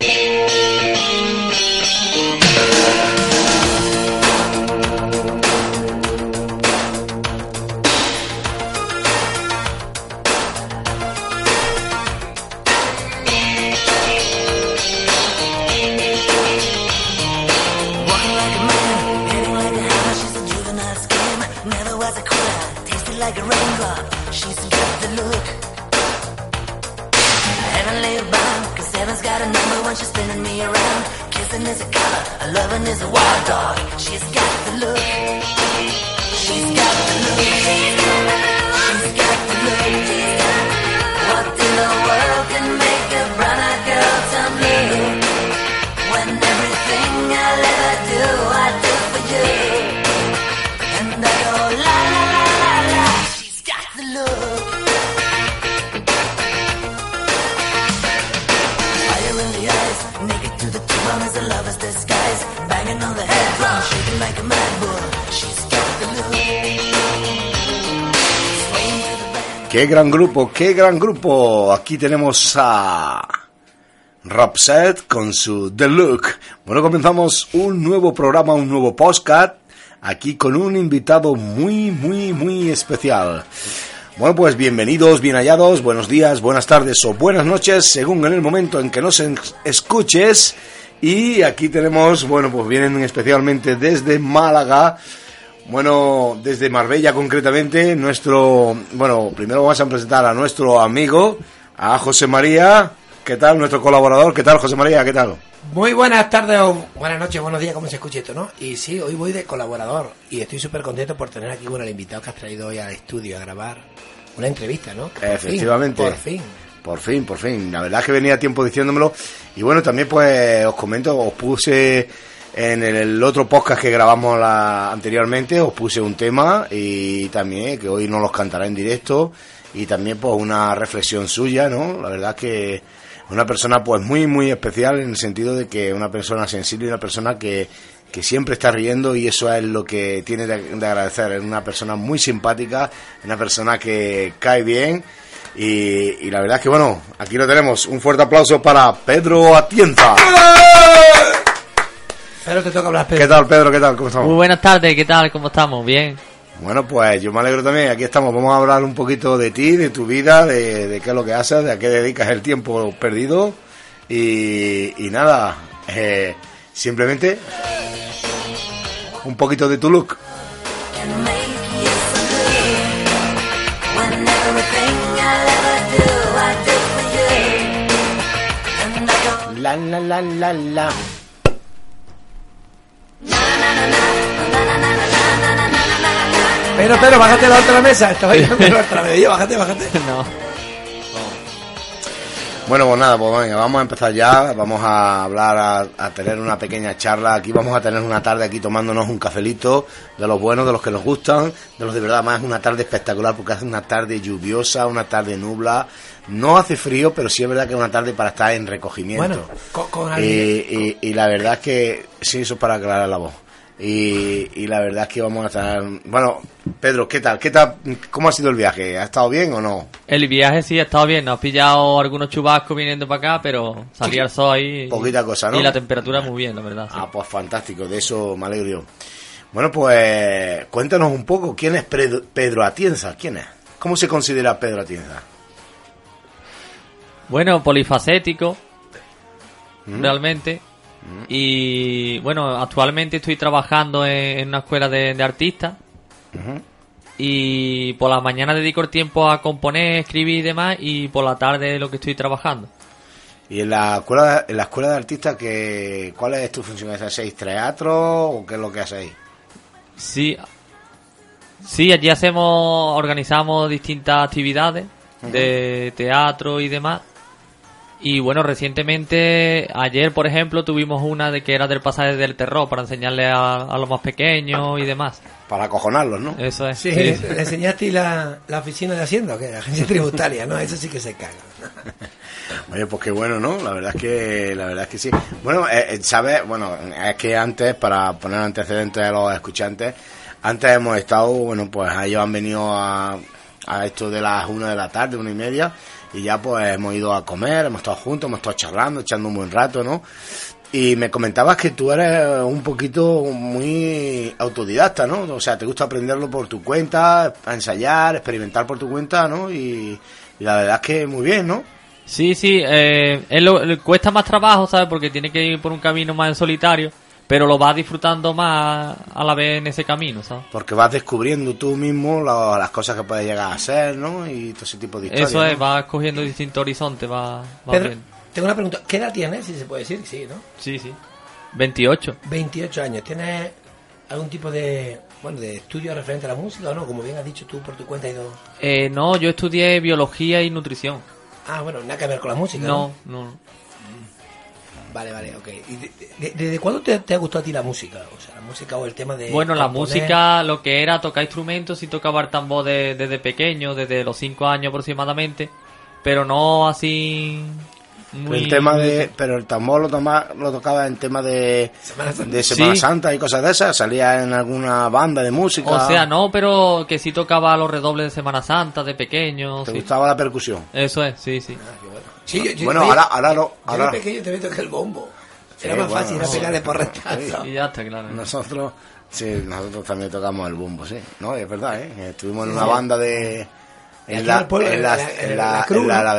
Thank you. Is a color, a loving is a wild dog. She's got the look. Qué gran grupo, qué gran grupo. Aquí tenemos a Rapset con su The Look. Bueno, comenzamos un nuevo programa, un nuevo podcast. Aquí con un invitado muy, muy, muy especial. Bueno, pues bienvenidos, bien hallados, buenos días, buenas tardes o buenas noches, según en el momento en que nos escuches. Y aquí tenemos, bueno, pues vienen especialmente desde Málaga, bueno, desde Marbella concretamente, nuestro, bueno, primero vamos a presentar a nuestro amigo, a José María, ¿qué tal? Nuestro colaborador, ¿qué tal José María? ¿Qué tal? Muy buenas tardes o buenas noches, buenos días, como se escuche esto, ¿no? Y sí, hoy voy de colaborador y estoy súper contento por tener aquí, bueno, el invitado que has traído hoy al estudio a grabar una entrevista, ¿no? Que por fin, Efectivamente. por fin. Por fin, por fin. La verdad es que venía tiempo diciéndomelo. Y bueno, también pues os comento, os puse en el otro podcast que grabamos la- anteriormente, os puse un tema y también que hoy nos los cantará en directo y también pues una reflexión suya, ¿no? La verdad es que una persona pues muy, muy especial en el sentido de que una persona sensible y una persona que, que siempre está riendo y eso es lo que tiene de agradecer. Es una persona muy simpática, una persona que cae bien y, y la verdad es que bueno, aquí lo tenemos. Un fuerte aplauso para Pedro Atienza. Pero te toca hablar, ¿Qué Pedro. tal Pedro? ¿Qué tal? ¿Cómo estamos? Muy buenas tardes, ¿qué tal? ¿Cómo estamos? Bien. Bueno, pues yo me alegro también. Aquí estamos. Vamos a hablar un poquito de ti, de tu vida, de, de qué es lo que haces, de a qué dedicas el tiempo perdido. Y, y nada, eh, simplemente un poquito de tu look. La, la, la, la, la. Pero, pero, bájate la otra mesa. Estaba yendo la otra. Yo, bájate, bájate. No. Bueno, pues nada, pues venga, vamos a empezar ya, vamos a hablar, a, a tener una pequeña charla, aquí vamos a tener una tarde aquí tomándonos un cafelito, de los buenos, de los que nos gustan, de los de verdad, más una tarde espectacular porque hace una tarde lluviosa, una tarde nubla, no hace frío, pero sí es verdad que es una tarde para estar en recogimiento. Bueno, con, con y, alguien. y- y la verdad es que, sí, eso es para aclarar la voz. Y, y la verdad es que vamos a estar, bueno, Pedro, ¿qué tal? ¿Qué tal? ¿Cómo ha sido el viaje? ¿Ha estado bien o no? El viaje sí ha estado bien, nos ha pillado algunos chubascos viniendo para acá, pero salía el sol ahí. y- Poquita cosa, ¿no? Y la temperatura muy bien, la verdad. sí. Ah, pues fantástico, de eso me alegro yo. Bueno, pues cuéntanos un poco, ¿quién es Pedro, Pedro Atienza? ¿Quién es? ¿Cómo se considera Pedro Atienza? Bueno, polifacético, Mm. realmente. Y bueno, actualmente estoy trabajando en, en una escuela de, de artistas. Y por la mañana dedico el tiempo a componer, escribir y demás. Y por la tarde lo que estoy trabajando. Y en la escuela, en la escuela de artistas, que, ¿cuál es tu función? ¿Hacéis teatro o qué es lo que hacéis? Sí. Sí, allí hacemos, organizamos distintas actividades de teatro y demás. Y bueno, recientemente, ayer por ejemplo, tuvimos una de que era del pasaje del terror para enseñarle a, a los más pequeños y demás. Para acojonarlos, ¿no? Eso es. Sí, sí. le enseñaste la, la oficina de Hacienda, ¿o qué? La agencia tributaria, ¿no? Eso sí que se caga. Oye, pues qué bueno, ¿no? La verdad es que, la verdad es que sí. Bueno, eh, eh, ¿sabes? Bueno, es que antes, para poner antecedentes a los escuchantes, antes hemos estado, bueno, pues ellos han venido a, a esto de las una de la tarde, una y media, y ya pues hemos ido a comer, hemos estado juntos, hemos estado charlando, echando un buen rato, ¿no? Y me comentabas que tú eres un poquito muy autodidacta, ¿no? O sea, te gusta aprenderlo por tu cuenta, ensayar, experimentar por tu cuenta, ¿no? Y, la verdad es que muy bien, ¿no? Sí, sí, eh, lo- cuesta más trabajo, ¿sabes? Porque tiene que ir por un camino más en solitario, pero lo vas disfrutando más a la vez en ese camino, ¿sabes? Porque vas descubriendo tú mismo la- las cosas que puedes llegar a hacer, ¿no? Y todo ese tipo de historias. Eso es, ¿no? vas cogiendo distintos horizontes, vas, vas Pedro, viendo. tengo una pregunta. ¿Qué edad tienes? Si se puede decir, sí, ¿no? Sí, sí. 28. 28 años. ¿Tienes algún tipo de, bueno, de estudio referente a la música o no? Como bien has dicho tú por tu cuenta y todo. Eh, no, yo estudié biología y nutrición. Ah, bueno, nada que ver con la música, No, no. Vale, vale, ok. ¿Y de- de- ¿Desde cuándo te, te ha gustado a ti la música? O sea, la música o el tema de... Bueno, la componer. música, lo que era tocar instrumentos, y tocaba el tambor de- desde pequeño, desde los 5 años aproximadamente, pero no así... Muy... El tema de, pero el tambor lo, toma, lo tocaba en tema de Semana Santa. de Semana Sí. Santa y cosas de esas. Salía en alguna banda de música. O sea, no, pero que sí tocaba los redobles de Semana Santa de pequeño. Te sí. gustaba la percusión. Eso es, sí, sí. Sí, yo, yo- bueno, yo- ahora, ahora no. Yo Ahora de pequeño te tocar el bombo. Sí, Era más bueno, fácil, era pegarle por retazo. Y ya está, claro. nosotros, sí, nosotros también tocamos el bombo, sí. No, es verdad, ¿eh? Estuvimos en una banda de. En la, pueblo, en la, en la- en la,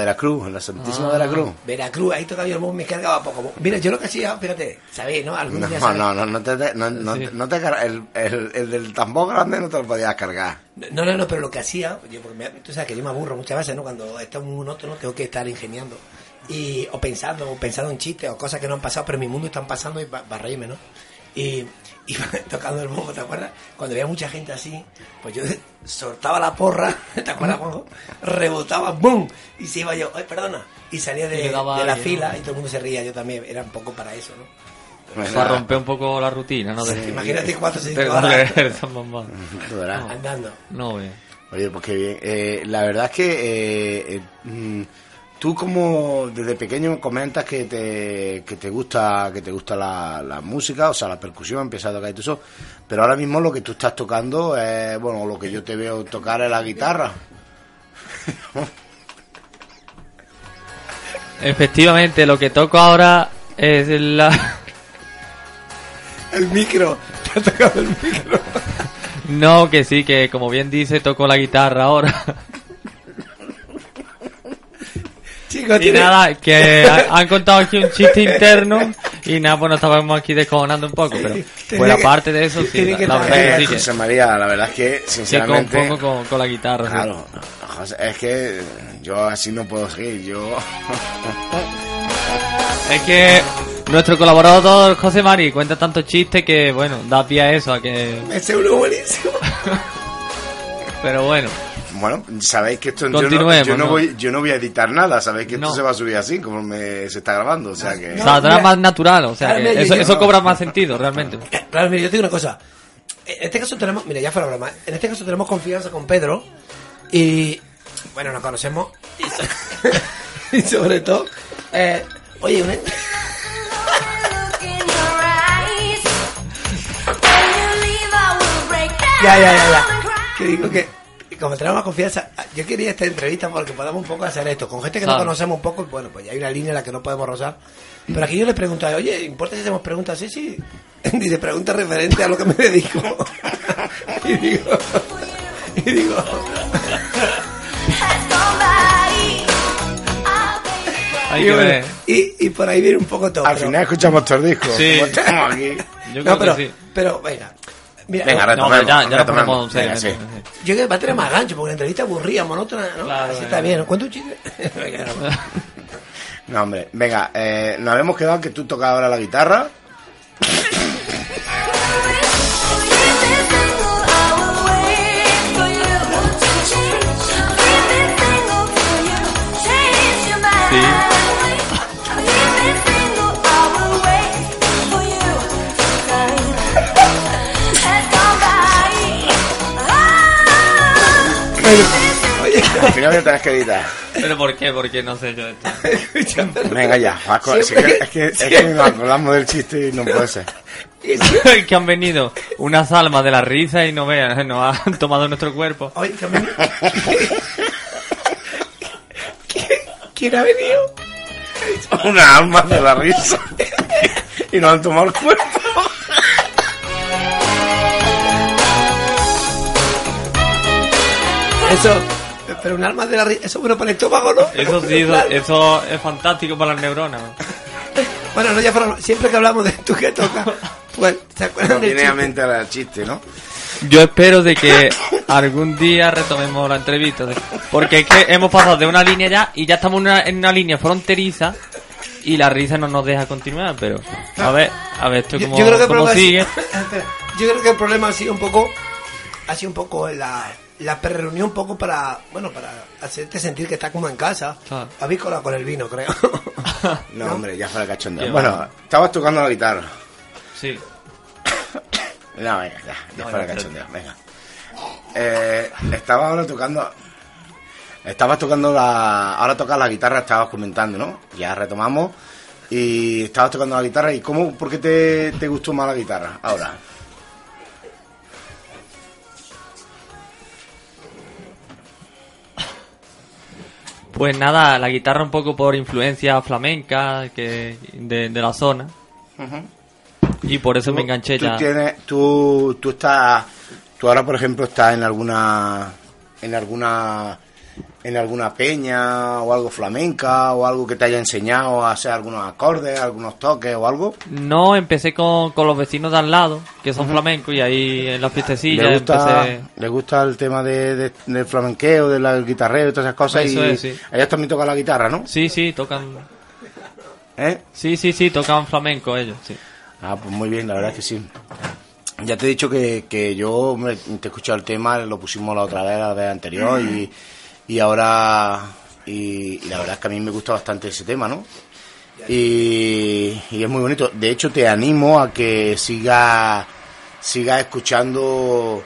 la Cruz, en la- Santísima Ah. de la Cruz. Veracruz, ahí yo el me cargaba poco. Mira, yo lo que hacía, espérate, ¿sabéis, no? Algún No, día no, no, no te, no, no, Sí. no te el, el, el del tambor grande no te lo podías cargar. No, no, no, pero lo que hacía, yo, porque me- tú sabes que yo me aburro muchas veces, ¿no? Cuando está muy monótono, tengo que estar ingeniando. Y, o pensando, o pensando en chistes, o cosas que no han pasado, pero en mi mundo están pasando y para reírme, ¿no? Y, y tocando el bombo, ¿te acuerdas? Cuando había mucha gente así, pues yo soltaba la porra, ¿te acuerdas, Juanjo? Rebotaba, ¡bum! Y se iba yo, ¡ay, perdona! Y salía de, le daba de la fila ¿no? y todo el mundo se ría, yo también, era un poco para eso, ¿no? Para romper un poco la rutina, ¿no? De- Imagínate cuatro o cinco de horas verás. andando. No, ve. Oye, pues qué bien. Eh, la verdad es que eh, eh, mm, tú como desde pequeño comentas que te, que te gusta que te gusta la, la música, o sea, la percusión, empiezas a tocar y todo eso, pero ahora mismo lo que tú estás tocando es, bueno, lo que yo te veo tocar es la guitarra. Efectivamente, lo que toco ahora es la... El micro, te ha tocado el micro. No, que sí, que como bien dice, toco la guitarra ahora. Y tiene- nada, que ha- han contado aquí un chiste interno y nada, pues nos estábamos aquí descojonando un poco, pero fuera que- parte de eso, sí, la, que la verdad que José que, María, la verdad es que, que sinceramente... compongo con, con la guitarra. Claro, José, es que yo así no puedo seguir, yo... Es que nuestro colaborador José Mari cuenta tantos chistes que, bueno, da pie a eso, a que... Ese uno buenísimo. Pero bueno, Bueno, sabéis que esto yo no, Continuemos, yo no voy, yo no voy a editar nada, sabéis que esto No. se va a subir así, como me, se está grabando, o sea que... No, saldrá mira. más natural, o sea, Claro, que mira, eso, yo- eso cobra más sentido, realmente. Claro, mira, yo te digo una cosa. En este caso tenemos, mira, ya fuera broma, en este caso tenemos confianza con Pedro y, bueno, nos conocemos y, so- y sobre todo, eh, oye, una- break down ya, ya, ya, ya, que digo que como tenemos confianza, yo quería esta entrevista porque podamos un poco hacer esto, con gente que no conocemos un poco, bueno, pues ya hay una línea en la que no podemos rozar, pero aquí yo le pregunto, oye, ¿importa si hacemos preguntas? Sí, sí, dice, pregunta referente a lo que me dedico, y digo, y digo. Hay y, que bueno, ver. y, y por ahí viene un poco todo. Al pero- final escuchamos todo el disco, Sí. como estamos aquí. Yo no, creo pero, que sí. pero venga. Mira, Venga, no, No, ya, ya retomemos. ponemos Venga, sí. yo creo que va a tener más gancho, porque la entrevista aburrida, monótona, ¿no? Claro, Así está bien, ¿no? Cuenta un chiste. Venga, no. Hombre, venga, eh, nos habíamos quedado en que tú tocas ahora la guitarra. Al final me tenés que editar. ¿Pero por qué? Porque no sé yo esto. Venga ya, Vasco, es que, es que, es que nos acordamos del chiste y no puede ser. Es que han venido unas almas de la risa y no vean, nos han tomado nuestro cuerpo. Oye, que ¿Quién ha venido? Una alma de la risa. Y nos han tomado el cuerpo. Eso, pero un alma de la risa, eso es bueno para el estómago, ¿no? Eso sí, eso, eso es fantástico para las neuronas. Bueno, no, ya fueron- siempre que hablamos de tú que toca, pues, ¿se acuerdan del a chiste? mente el chiste, ¿no? Yo espero de que algún día retomemos la entrevista. Porque es que hemos pasado de una línea ya y ya estamos en una, en una línea fronteriza y la risa no nos deja continuar, pero a ver, a ver esto cómo, yo creo que el cómo ha sigue. sido- Espera, yo creo que el problema ha sido un poco, ha sido un poco la, la reunión un poco para, bueno, para hacerte sentir que estás como en casa. Claro. Avícola con el vino, creo. No, hombre, ya fuera cachondeo. Bueno, va. estabas tocando la guitarra. Sí. No, venga, ya, ya No, fuera ya, cachondeo, venga. Eh, estaba ahora tocando. Estabas tocando la. Ahora tocas la guitarra, estabas comentando, ¿no? Ya retomamos. Y estabas tocando la guitarra. ¿Y cómo, por qué te, te gustó más la guitarra ahora? Pues nada, la guitarra un poco por influencia flamenca que de, de la zona. Y por eso me enganché tú ya. Tienes, tú, tú estás. Tú ahora, por ejemplo, estás en alguna. En alguna. En alguna peña o algo flamenca o algo que te haya enseñado a hacer algunos acordes, algunos toques o algo. No, empecé con, con los vecinos de al lado, que son flamencos, y ahí en las fiestecillas ¿Le gusta, empecé... le gusta el tema de, de- del flamenqueo, del guitarreo y todas esas cosas? Eso y es, sí. ellos también tocan la guitarra, ¿no? Sí, sí, tocan... ¿Eh? Sí, sí, sí, tocan flamenco ellos, sí. Ah, pues muy bien, la verdad es que sí. Ya te he dicho que, que yo me, te he escuchado el tema, lo pusimos la otra vez, la vez anterior, y, y ahora. Y, la verdad es que a mí me gusta bastante ese tema, ¿no? Y, y es muy bonito. De hecho, te animo a que sigas siga escuchando.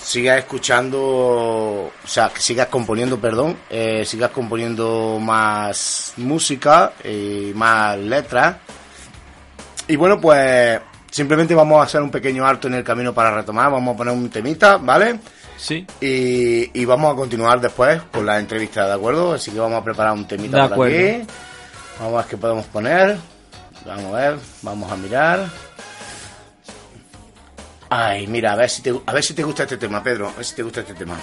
Sigas escuchando. O sea, que sigas componiendo, perdón. Eh, sigas componiendo más música y más letras. Y bueno, pues simplemente vamos a hacer un pequeño alto en el camino para retomar. Vamos a poner un temita, ¿vale? Sí, Y, y vamos a continuar después con la entrevista, ¿de acuerdo? Así que vamos a preparar un temita De por aquí. Vamos a ver qué podemos poner. Vamos a ver, vamos a mirar. Ay, mira, a ver si te, a ver si te gusta este tema, Pedro. A ver si te gusta este tema.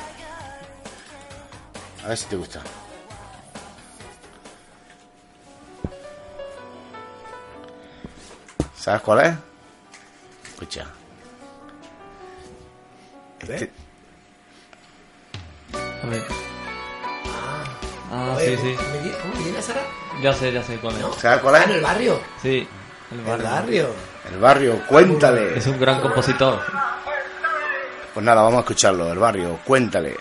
A ver si te gusta. ¿Sabes cuál es? Escucha. Este- a ver. Ah, Oye, sí, sí. ¿me di- ¿Cómo me viene Sara? Ya sé, ya sé cuál es. ¿Sabes cuál Ah, en el es? barrio. Sí, el El barrio. barrio. El barrio, cuéntale. Es un gran compositor. Pues nada, vamos a escucharlo. El barrio. Cuéntale,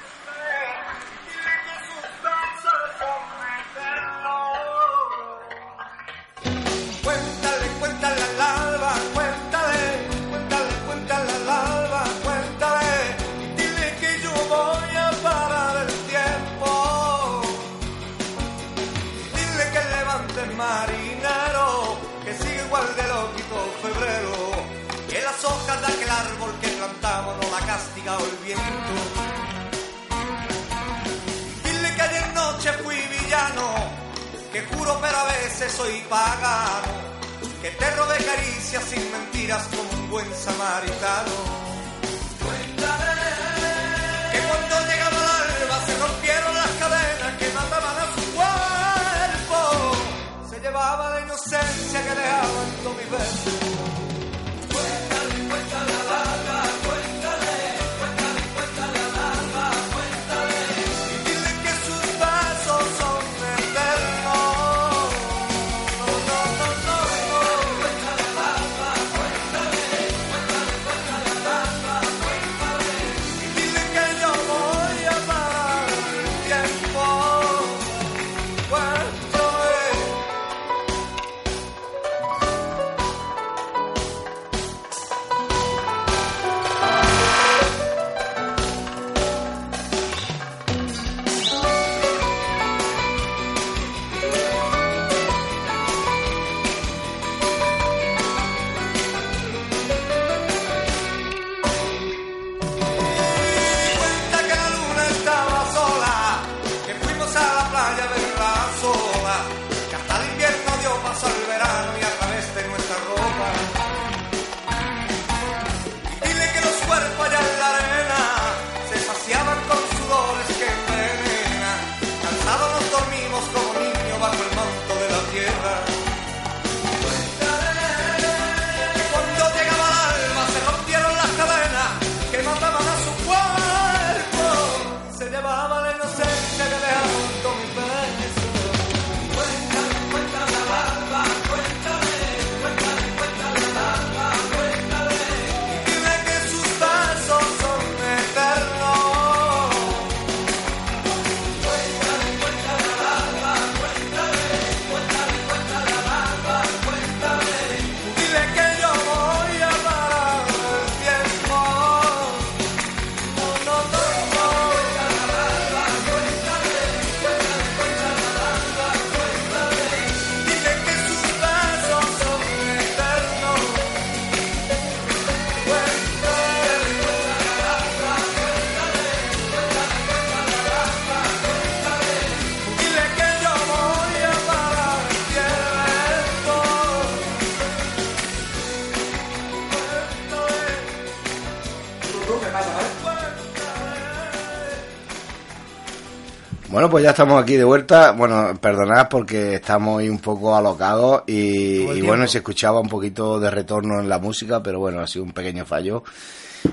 Bueno, pues ya estamos aquí de vuelta. Bueno, perdonad porque estamos ahí un poco alocados y, bueno, se escuchaba un poquito de retorno en la música, pero bueno, ha sido un pequeño fallo.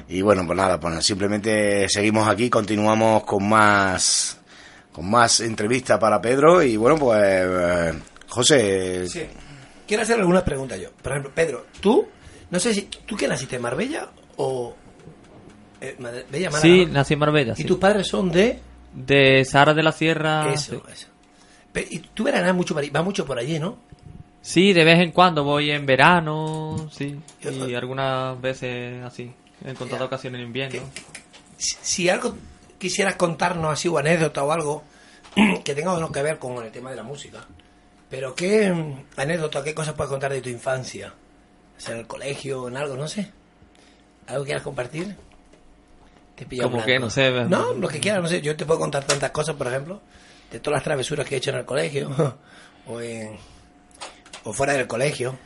Y bueno, pues nada, pues simplemente seguimos aquí, continuamos con más con más entrevistas para Pedro y bueno, pues eh, José, Sí. Quiero hacer algunas preguntas yo. Por ejemplo, Pedro, tú, no sé si, ¿tú qué naciste en Marbella o... Eh, Marbella, Málaga, Sí, nací en Marbella. Y sí. tus padres son de... De Sara de la Sierra. eso, sí. eso. Y tú verás mucho, vas mucho por allí, ¿no? Sí, de vez en cuando voy en verano, sí. Yo- Y algunas veces así. He encontrado ocasiones en invierno. Si, si algo quisieras contarnos así o anécdota o algo que tenga o no que ver con el tema de la música, pero qué mm, anécdota, qué cosas puedes contar de tu infancia, o sea, en el colegio, en algo, no sé, algo que quieras compartir. Te pilla Como que, no sé, No, lo que quieras, no sé. Yo te puedo contar tantas cosas, por ejemplo, de todas las travesuras que he hecho en el colegio o en o fuera del colegio.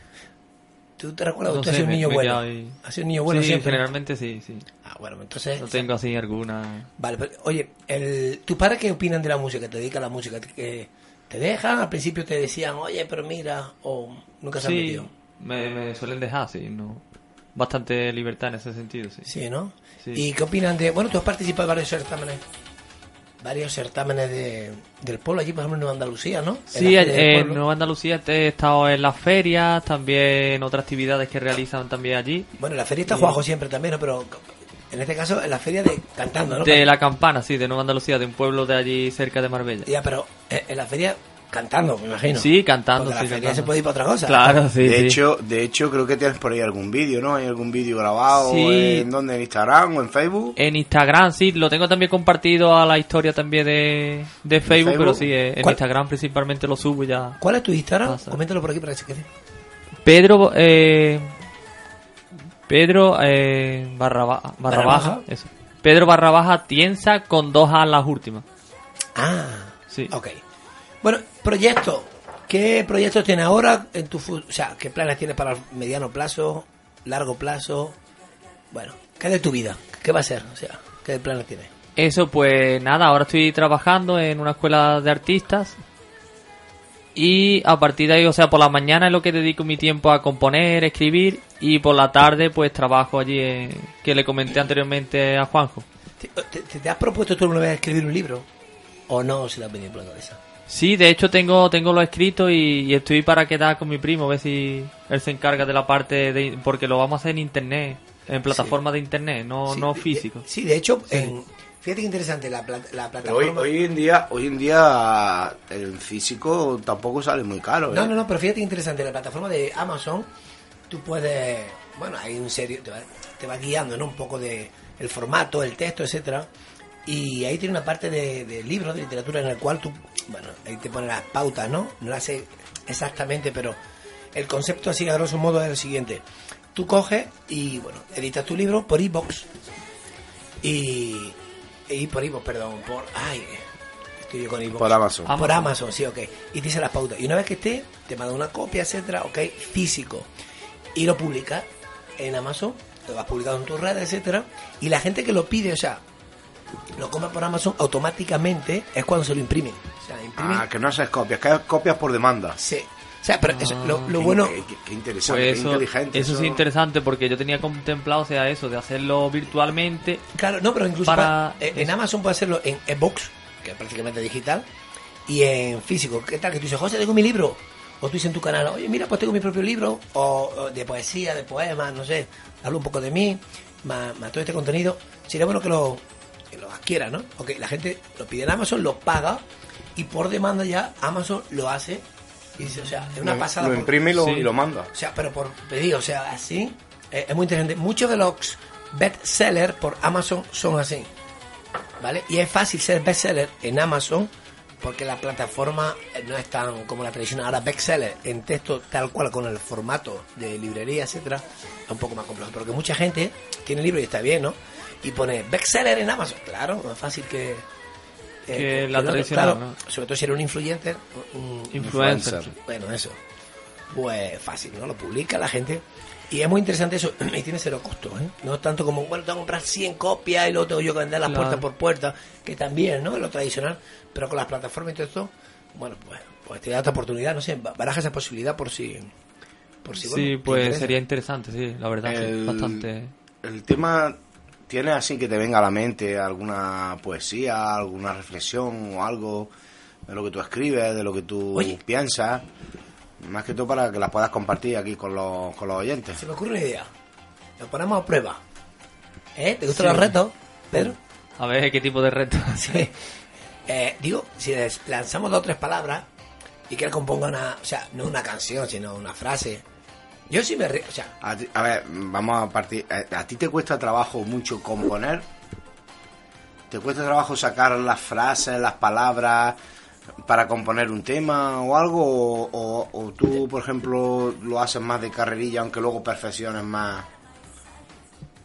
¿Tú te recuerdas? No Usted ha sido un niño bueno. Ha sido un niño bueno sí, siempre. generalmente sí, sí. Ah, bueno, entonces. No tengo así alguna. Vale, pero, oye, el, ¿tus padres qué opinan de la música? ¿Te dedican a la música? ¿Te, te dejan? Al principio te decían, oye, pero mira, o nunca se han Sí, metido. me, me suelen dejar, sí. No. Bastante libertad en ese sentido, sí. Sí, ¿no? Sí. ¿Y qué opinan de.? Bueno, tú has participado en varios certámenes. Varios certámenes de, del pueblo, allí, por ejemplo, en Nueva Andalucía, ¿no? Sí, en. Nueva Andalucía he estado en las ferias, también en otras actividades que realizan también allí. Bueno, en la feria está Sí. Juanjo siempre también, ¿no? Pero en este caso, en la feria de cantando, ¿no? De la campana, sí, de Nueva Andalucía, de un pueblo de allí cerca de Marbella. Ya, pero eh, en la feria cantando, me imagino. Sí, cantando, Porque sí, la feria cantando. se puede ir para otra cosa. Claro, sí, de sí. hecho, de hecho creo que tienes por ahí algún vídeo, ¿no? Hay algún vídeo grabado Sí. en donde en Instagram o en Facebook. En Instagram, sí, lo tengo también compartido a la historia también de, de Facebook, Facebook? pero sí, eh, en ¿Cuál? Instagram principalmente lo subo ya. ¿Cuál es tu Instagram? Pasa. Coméntalo por aquí para que se quede. Pedro, eh, Pedro, eh, barra, ba- barra Barra baja, baja. eso. Pedro barra baja Tienza con dos A las últimas. Ah, Sí. ok. Bueno, proyecto. ¿Qué proyectos tienes ahora en tu O sea, ¿qué planes tienes para el mediano plazo, largo plazo? Bueno, ¿qué de tu vida? ¿Qué va a ser? O sea, ¿qué planes tienes? Eso, pues nada, ahora estoy trabajando en una escuela de artistas. Y a partir de ahí, o sea, por la mañana es lo que dedico mi tiempo a componer, escribir. Y por la tarde, pues trabajo allí, en- que le comenté anteriormente a Juanjo. ¿Te, te- te has propuesto tú alguna vez escribir un libro? ¿O no se te ha venido por la cabeza? Sí, de hecho tengo tengo lo escrito y, y estoy para quedar con mi primo, a ver si él se encarga de la parte de... Porque lo vamos a hacer en internet, en plataforma de internet, no, Sí, no de- físico. de- sí, de hecho, en- fíjate que interesante, la, la Pero hoy, plataforma... hoy en día, hoy en día el físico tampoco sale muy caro. ¿eh? No, no, no, pero fíjate que interesante, la plataforma de Amazon, tú puedes, bueno, hay un serio, te va, te va guiando, ¿no? Un poco de el formato, el texto, etcétera, y ahí tiene una parte de, de libros, de literatura, en el cual tú, bueno, ahí te pone las pautas, ¿no? No las sé exactamente, pero el concepto así a grosso modo es el siguiente. Tú coges y, bueno, editas tu libro por iBox y, y por iBox, perdón, por, ay, estoy yo con iBox. Por Amazon. Ah. Por Amazon, sí, ok. Y te dice las pautas. Y una vez que esté, te manda una copia, etcétera, ok, físico. Y lo publicas en Amazon, lo vas publicado en tus redes, etcétera. Y la gente que lo pide, o sea, lo compra por Amazon, automáticamente es cuando se lo imprimen. O sea, imprimen. Ah, que no haces copias, que haces copias por demanda. Sí. O sea, pero eso, lo, lo Qué- bueno. Qué, qué- qué interesante, Pues qué eso, inteligente. eso es interesante porque yo tenía contemplado, o sea, eso, de hacerlo virtualmente. Claro, no, pero incluso Para- eh, en Amazon puede hacerlo en e-box, que es prácticamente digital, y en físico. ¿Qué tal? Que tú dices, José, tengo mi libro. O tú dices en tu canal, oye, mira, pues tengo mi propio libro, o, o de poesía, de poemas, no sé, hablo un poco de mí, más, más todo este contenido. Sería bueno que lo, adquiera, ¿no? Ok, la gente lo pide en Amazon, lo paga, y por demanda ya Amazon lo hace. Y dice, o sea, es una Lo- pasada. Lo por- imprime y lo, Sí. y lo manda. o sea, pero por pedido, o sea, así. eh, es muy interesante. Muchos de los bestsellers por Amazon son así. ¿Vale? Y es fácil ser bestseller en Amazon porque la plataforma eh, no es tan como la tradicional. Ahora, bestseller en texto tal cual con el formato de librería, etcétera, es un poco más complejo. Porque mucha gente tiene libro y está bien, ¿no? Y pone bestseller en Amazon. Claro, más fácil que. eh, Que la tradicional, Claro, ¿no? Sobre todo si eres un influyente. un- Influencer. Influencer. bueno, eso. pues fácil, ¿no? Lo publica la gente. Y es muy interesante eso, y tiene cero costo, ¿eh? No es tanto como, bueno, tengo que comprar 100 copias y luego tengo yo que vender las Claro. puerta por puerta, que también, ¿no? Es lo tradicional, pero con las plataformas y todo esto, bueno, pues, pues te da esta oportunidad, no sé, ba- baraja esa posibilidad por si... Por si bueno, sí, pues interesa. sería interesante, sí, la verdad, sí, bastante. El tema tiene así que te venga a la mente alguna poesía, alguna reflexión o algo de lo que tú escribes, de lo que tú Oye. piensas, más que todo para que las puedas compartir aquí con los, con los oyentes. Se me ocurre una idea. Lo ponemos a prueba. ¿Eh? ¿Te gustan Sí. los retos, Pedro? A ver qué tipo de reto. Sí. Eh, digo, si les lanzamos dos o tres palabras y que él componga una, o sea, no una canción, sino una frase. Yo sí me río, o sea, A, ti- a ver, vamos a partir. ¿A, a ti te cuesta trabajo mucho componer? ¿Te cuesta trabajo sacar las frases, las palabras para componer un tema o algo? ¿O, o- o tú, por ejemplo, lo haces más de carrerilla, aunque luego perfecciones más?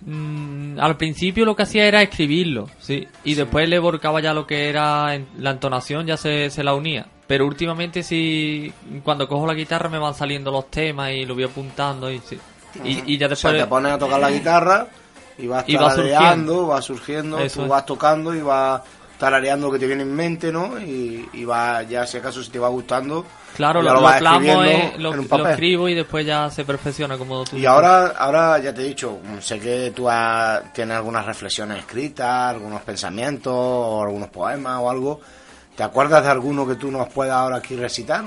Mm, al principio lo que hacía era escribirlo, sí. Y después le volcaba ya lo que era en- la entonación, ya se, se la unía. Pero últimamente sí, cuando cojo la guitarra me van saliendo los temas y lo voy apuntando y sí. Y, y ya O sea, después... te pones a tocar la guitarra y vas Y va tarareando, va surgiendo, Eso tú vas tocando y vas tarareando lo que te viene en mente, ¿no? Y, y va, ya si acaso si te va gustando, Claro, lo, lo plasmo, lo, lo escribo y después ya se perfecciona como tú Y ahora, ahora ya te he dicho, sé que tú has- tienes algunas reflexiones escritas, algunos pensamientos, o algunos poemas o algo. ¿Te acuerdas de alguno que tú nos puedas ahora aquí recitar?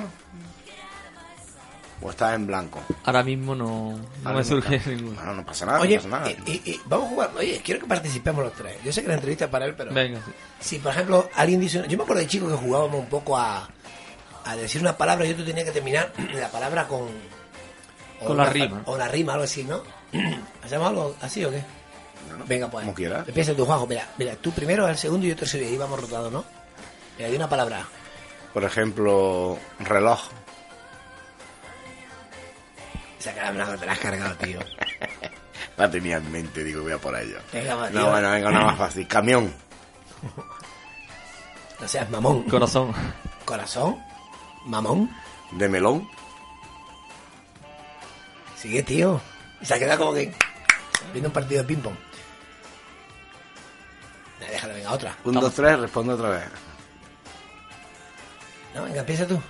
¿O estás en blanco? Ahora mismo no, no Ahora me surge está. ninguno. Bueno, no pasa nada, oye, no pasa nada. y, y- y vamos a jugar. Oye, quiero que participemos los tres. Yo sé que la entrevista es para él, pero. Venga, sí. Si, por ejemplo, alguien dice. Yo me acuerdo de chico que jugábamos un poco a, a decir una palabra y yo tú tenías que terminar la palabra con. o Con la una- rima. O la rima, algo así, ¿no? ¿Hacemos algo así o qué? Venga, pues. como quieras. Empieza tú, Juanjo. Mira, mira, tú primero, el segundo y yo tercero. Y ahí vamos rotando, ¿no? Mira, di una palabra. Por ejemplo, reloj. Esa cara te la has cargado, tío. La tenía en mente, digo, voy a por ello. Venga, va, tío. No, bueno, venga, una más fácil. Camión. No seas mamón. Corazón. Corazón. Mamón. De melón. Sigue, tío. Se ha quedado como que. Viendo un partido de ping-pong. Nah, déjalo, venga, otra. Un, dos, tres, responde otra vez. No, venga, empieza tú.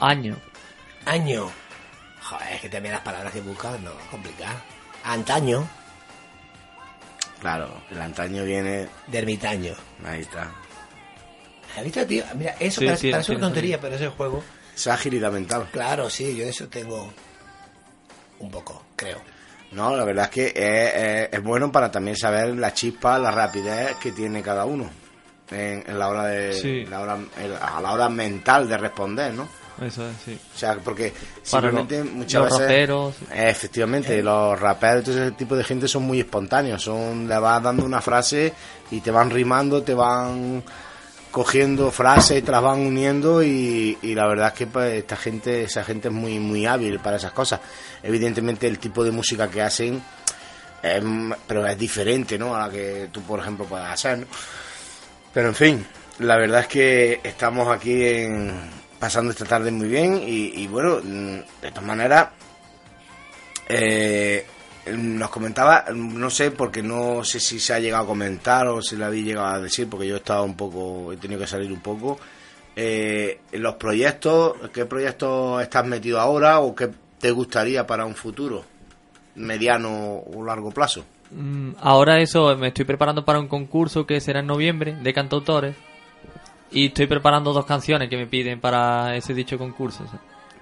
Año. Año. Joder, es que también las palabras que buscas no, complicadas. Antaño. Claro, el antaño viene. De ermitaño. Ahí está. ¿Has visto, tío? Mira, eso Sí, parece, sí, parece sí, una tontería, sí. pero es el juego. Esa agilidad mental. Claro, sí, yo de eso tengo. Un poco, creo. No, la verdad es que es, es- es bueno para también saber la chispa, la rapidez que tiene cada uno en, en la hora de Sí. la hora, en- a la hora mental de responder, ¿no? Eso es, sí. O sea, porque simplemente los- muchas los veces raperos. Eh, efectivamente, los raperos, todo ese tipo de gente son muy espontáneos, son le vas dando una frase y te van rimando, te van cogiendo frases y te las van uniendo y, y la verdad es que pues, esta gente, esa gente es muy muy hábil para esas cosas. Evidentemente el tipo de música que hacen es, pero es diferente, ¿no? A la que tú, por ejemplo, puedas hacer, ¿no? Pero en fin, la verdad es que estamos aquí en- pasando esta tarde muy bien y, y bueno, mm, de todas maneras, eh, nos comentaba, no sé, porque no sé si se ha llegado a comentar o si le habéis llegado a decir, porque yo he estado un poco, he tenido que salir un poco. Eh, los proyectos, ¿qué proyectos estás metido ahora o qué te gustaría para un futuro? Mediano o largo plazo. Mm, Ahora eso, me estoy preparando para un concurso que será en noviembre de cantautores. Y estoy preparando dos canciones que me piden para ese dicho concurso.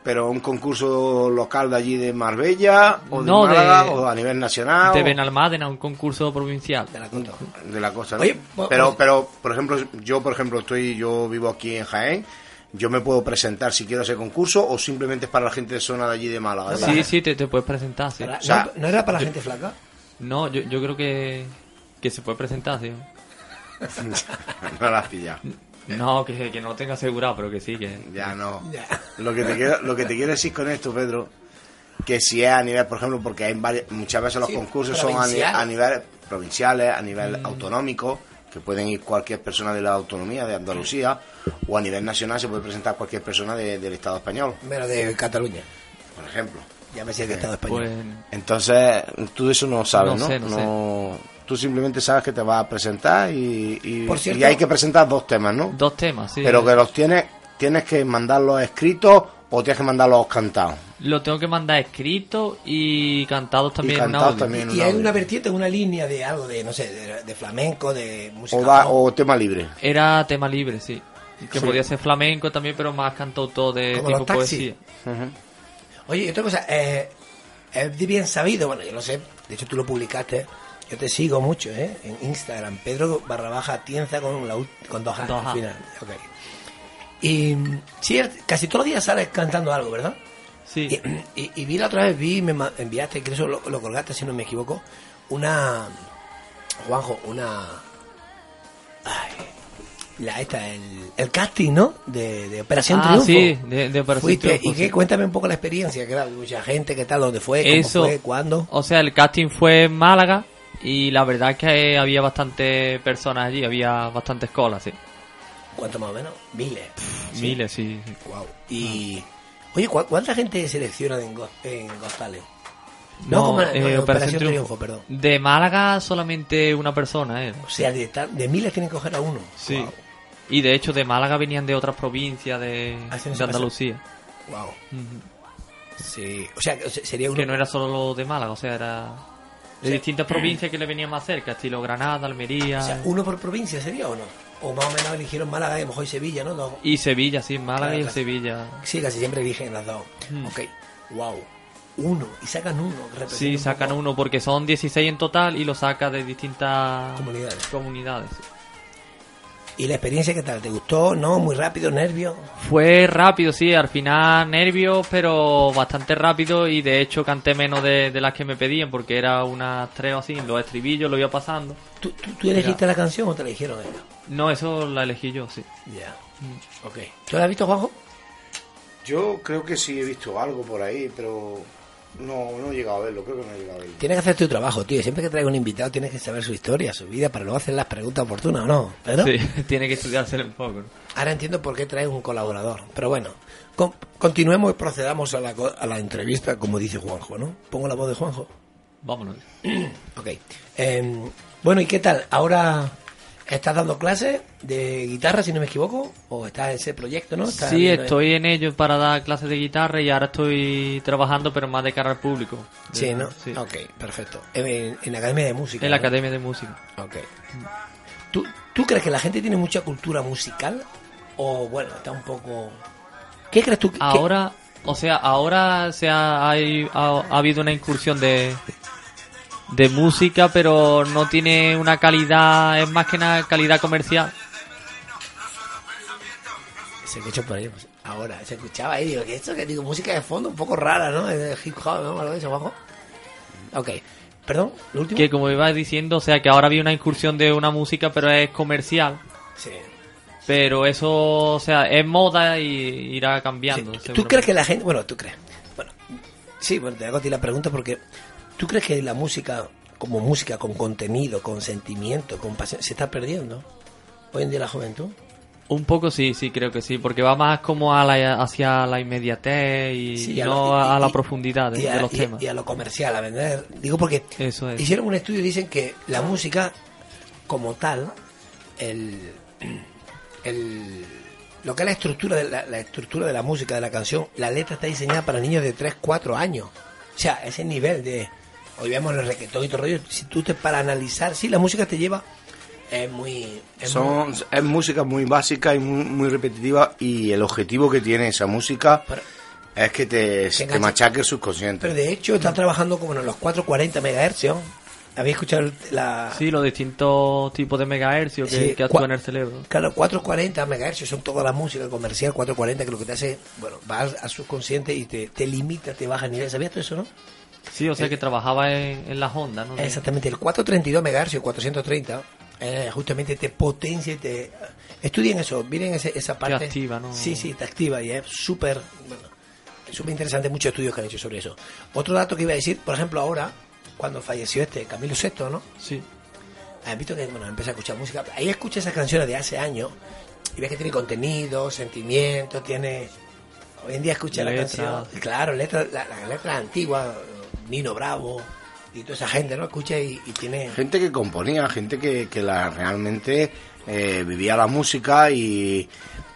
Pero un concurso local de allí de Marbella o de No, de- Málaga o a nivel nacional De o Benalmádena, un concurso provincial. De la costa. de la costa. ¿no? Oye, pues- pero pues- pero por ejemplo, yo por ejemplo estoy yo vivo aquí en Jaén, yo me puedo presentar si quiero ese concurso o simplemente es para la gente de zona de allí de Málaga. Sí, sí, te, te puedes presentar, sí. Para- O sea, ¿no, ¿No era para la gente flaca? No, yo, yo creo que, que se puede presentar, sí. no la has pillado. No, que, que no lo tenga asegurado, pero que sí, que... Ya no. Ya. Lo que te quiero lo que te quiero decir con esto, Pedro, que si es a nivel, por ejemplo, porque hay varias, muchas veces los Sí, concursos son a, ni- provincial. a nivel provinciales, a nivel Mm. autonómico, que pueden ir cualquier persona de la autonomía de Andalucía, o a nivel nacional se puede presentar cualquier persona de- del Estado español. Menos de Cataluña. por ejemplo. Ya me sé que Estado español. Pues Entonces, tú de eso no sabes, No ¿no? sé, no sé. Tú simplemente sabes que te vas a presentar y, y- Por cierto- y hay que presentar dos temas, ¿no? dos temas, sí. Pero que los tienes, tienes que mandarlos escritos o tienes que mandarlos cantados. Lo tengo que mandar escrito y cantados también Y en cantados audio. también. y hay una vertiente, una línea de algo, de no sé, de, de flamenco, de música. O, da- o tema libre. Era tema libre, sí. Que Sí. podía ser flamenco también, pero más cantautor de Como tipo los taxis. poesía. Oye, y otra cosa, eh, es bien sabido, bueno, yo lo sé, de hecho tú lo publicaste, yo te sigo mucho, ¿eh? En Instagram, Pedro barra baja Tienza con, la, con dos A al final. Ok. Y sí, casi todos los días sales cantando algo, ¿verdad? Sí. Y, y- y vi la otra vez, vi, me enviaste, creo que lo, lo colgaste si no me equivoco, una, Juanjo, una, ay, la esta, el, el casting, ¿no? De, de Operación Ah, Triunfo. sí, de, de Operación Fuiste, Triunfo, ¿Y qué? sí. Cuéntame un poco la experiencia, que era mucha gente, qué tal, dónde fue, cómo Eso, fue, cuándo. o sea, el casting fue en Málaga y la verdad es que había bastantes personas allí, había bastantes colas, sí. ¿Cuánto más o menos? Miles. Miles, sí. sí. Wow. Y, oye, ¿cu- ¿cuánta gente selecciona en, Go- en Got Talent? No, como- eh, en Operación Triunfo. perdón. De Málaga solamente una persona, ¿eh? O sea, de, de miles tienen que coger a uno. Sí. Wow. Y de hecho de Málaga venían de otras provincias de, Ah, sí, de. Andalucía. Wow. Sí. O sea, sería uno. Que no era solo de Málaga, o sea, era de Sí. distintas provincias que le venían más cerca, estilo Granada, Almería O sea, uno por provincia sería o no? O más o menos eligieron Málaga y a lo mejor y Sevilla, ¿no? Dos. y Sevilla, sí, Málaga Claro, y. Sevilla. Sí, casi siempre eligen las dos. Hmm. Ok. Wow. Uno. Y sacan uno. Sí, un sacan uno porque son 16 en total y lo saca de distintas Comunidades. comunidades, sí. ¿Y la experiencia qué tal? ¿Te gustó? ¿No? ¿Muy rápido? ¿Nervio? Fue rápido, sí, al final nervios, pero bastante rápido y de hecho canté menos de, de las que me pedían porque era unas tres o así, los estribillos lo iba pasando. ¿Tú, tú, tú elegiste la canción o te la dijeron ellos? No, eso la elegí yo, sí. Ya. Ok. ¿Tú la has visto, Juanjo? Yo creo que sí he visto algo por ahí, pero no, no he llegado a verlo, creo que no he llegado a verlo. Tienes que hacer tu trabajo, tío. Siempre que traigo un invitado tienes que saber su historia, su vida, para luego hacer las preguntas oportunas, ¿o no? ¿Verdad? Sí, tiene que estudiárselo un poco. ¿no? Ahora entiendo por qué traes un colaborador. Pero bueno, con- continuemos y procedamos a la, co- a la entrevista, como dice Juanjo, ¿no? Pongo la voz de Juanjo. Vámonos. Ok. Em, bueno, ¿y qué tal? ¿Ahora estás dando clases de guitarra, si no me equivoco? ¿O estás en ese proyecto, no? ¿Estás Sí, estoy en ello para dar clases de guitarra y ahora estoy trabajando, pero más de cara al público. Sí, ¿no? Sí. Ok, perfecto. En, en la Academia de Música. En la ¿no? Academia de Música. Ok. ¿Tú, ¿Tú crees que la gente tiene mucha cultura musical? O bueno, está un poco... ¿Qué crees tú? que- Ahora, o sea, ahora se ha, hay- ha, ha habido una incursión de, de música, pero no tiene una calidad, es más que una calidad comercial. Se escucha por ahí. pues, ahora, se escuchaba ahí. Digo, ¿qué esto? Que digo, música de fondo un poco rara, ¿no? Es de hip hop, ¿no? Algo de eso, Juanjo. Ok. Perdón, lo último. Que como iba diciendo, o sea, que ahora había una incursión de una música, pero es comercial. Sí. Pero eso, o sea, es moda y irá Sí. cambiando. ¿Tú crees que la gente... Bueno, tú crees. Bueno, sí, bueno, te hago a ti la pregunta porque... ¿Tú crees que la música, como música con contenido, con sentimiento, con pasión, se está perdiendo hoy en día la juventud? Un poco sí, sí, creo que sí, porque va más como a la, hacia la inmediatez y Sí, no lo- y- a la y- profundidad de, y a, de los temas. y a lo comercial, a vender. Digo porque Eso es. hicieron un estudio y dicen que la música como tal, el, el lo que es la estructura de la, la estructura de la música de la canción, la letra está diseñada para niños de 3, 4 años. O sea, ese nivel de hoy vemos el reggaetón y todo rollo, si tú te para analizar, sí, la música te lleva es muy es Son, muy- es música muy básica y muy, muy repetitiva y el objetivo que tiene esa música Pero- es que te, machaque el subconsciente. pero de hecho está trabajando como en los 440 MHz. ¿Habéis escuchado la Sí, los distintos tipos de megahercios que, Sí, que actúan en el cerebro. Claro, 440 MHz son toda la música comercial 440 que lo que te hace, bueno, va al, al subconsciente y te, te limita, te baja el nivel. ¿Sabías tú eso, no? Sí, o sea que trabajaba en, en las ondas, ¿no? Exactamente, el 432 MHz y el 430 eh, justamente te potencia y te... Estudien eso, miren ese- esa parte. activa, ¿no? Sí, sí, te activa y es súper... Bueno, súper interesante, muchos estudios que han hecho sobre eso. Otro dato que iba a decir, por ejemplo, ahora, cuando falleció este Camilo VI, ¿no? Sí. Has visto que, bueno, empecé a escuchar música. Ahí escuché esas canciones de hace años y ves que tiene contenido, sentimiento, tiene... Hoy en día escucha la canción. Claro, letras, la, la letra antigua, Nino Bravo y toda esa gente, ¿no? Escucha y, tiene. Gente que componía, gente que, que la, realmente eh, vivía la música y,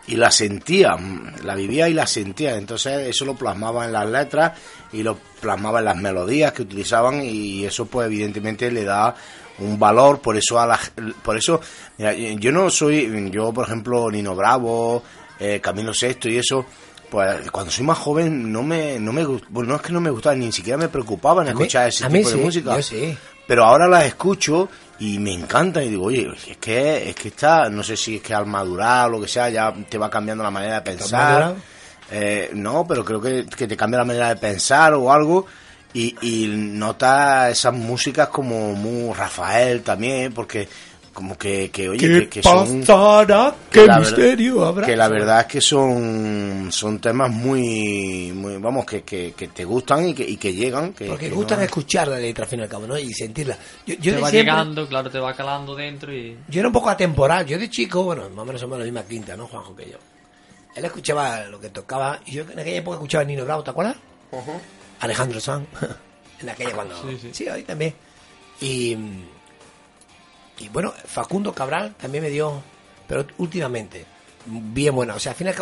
y la sentía, la vivía y la sentía. Entonces eso lo plasmaba en las letras y lo plasmaba en las melodías que utilizaban y eso pues evidentemente le da un valor, por eso a la, por eso, mira, yo no soy, yo por ejemplo Nino Bravo, eh, Camilo Sexto y eso, pues cuando soy más joven no me, no me, bueno, no es que no me gustaba, ni siquiera me preocupaba en A mí- escuchar ese tipo de sí, música yo sí. pero ahora las escucho y me encantan y digo, oye, es que es que está, no sé si es que al madurar o lo que sea, ya te va cambiando la manera de pensar. Eh, no, pero creo que, que te cambia la manera de pensar o algo y, y nota esas músicas como muy Rafael también, porque como que, que oye, que, que son... pasará? que ¿Qué la ver- misterio habrá? Que la verdad es que son, son temas muy, muy vamos, que, que, que te gustan y que, y que llegan. Que, Porque que gustan no- escuchar la letra al fin y al cabo, ¿no? Y sentirla. Yo, yo te de va siempre- llegando, claro, te va calando dentro y... Yo era un poco atemporal. Yo de chico, bueno, más o menos somos la misma quinta, ¿no, Juanjo, que yo? Él escuchaba lo que tocaba. Y yo en aquella época escuchaba a Nino Bravo, ¿te acuerdas? Alejandro Sanz. en aquella cuando... Sí, sí. Sí, ahí también. Y... Y bueno, Facundo Cabral también me dio... Pero últimamente, bien bueno. O sea, al final...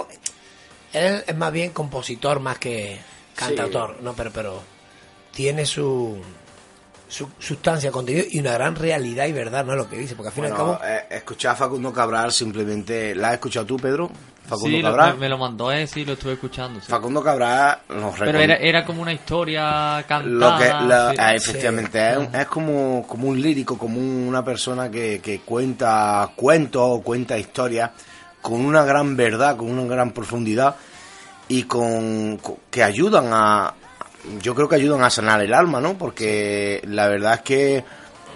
Él es más bien compositor más que cantautor, ¿no? Pero, pero tiene su... Su sustancia, contenido y una gran realidad y verdad, ¿no? Lo que dice, porque al fin y al Bueno, cabo... eh, escuchar a Facundo Cabral simplemente... ¿La has escuchado tú, Pedro? Facundo sí, lo- Cabral. me, me lo mandó él, sí, lo estuve escuchando. sí. Facundo Cabral nos Pero era, era como una historia lo cantada. que la- sí. ah, efectivamente es, es como, como un lírico, como un- una persona que, que cuenta cuentos o cuenta historias con una gran verdad, con una gran profundidad y con, con- que ayudan a yo creo que ayudan a sanar el alma, ¿no? Porque la verdad es que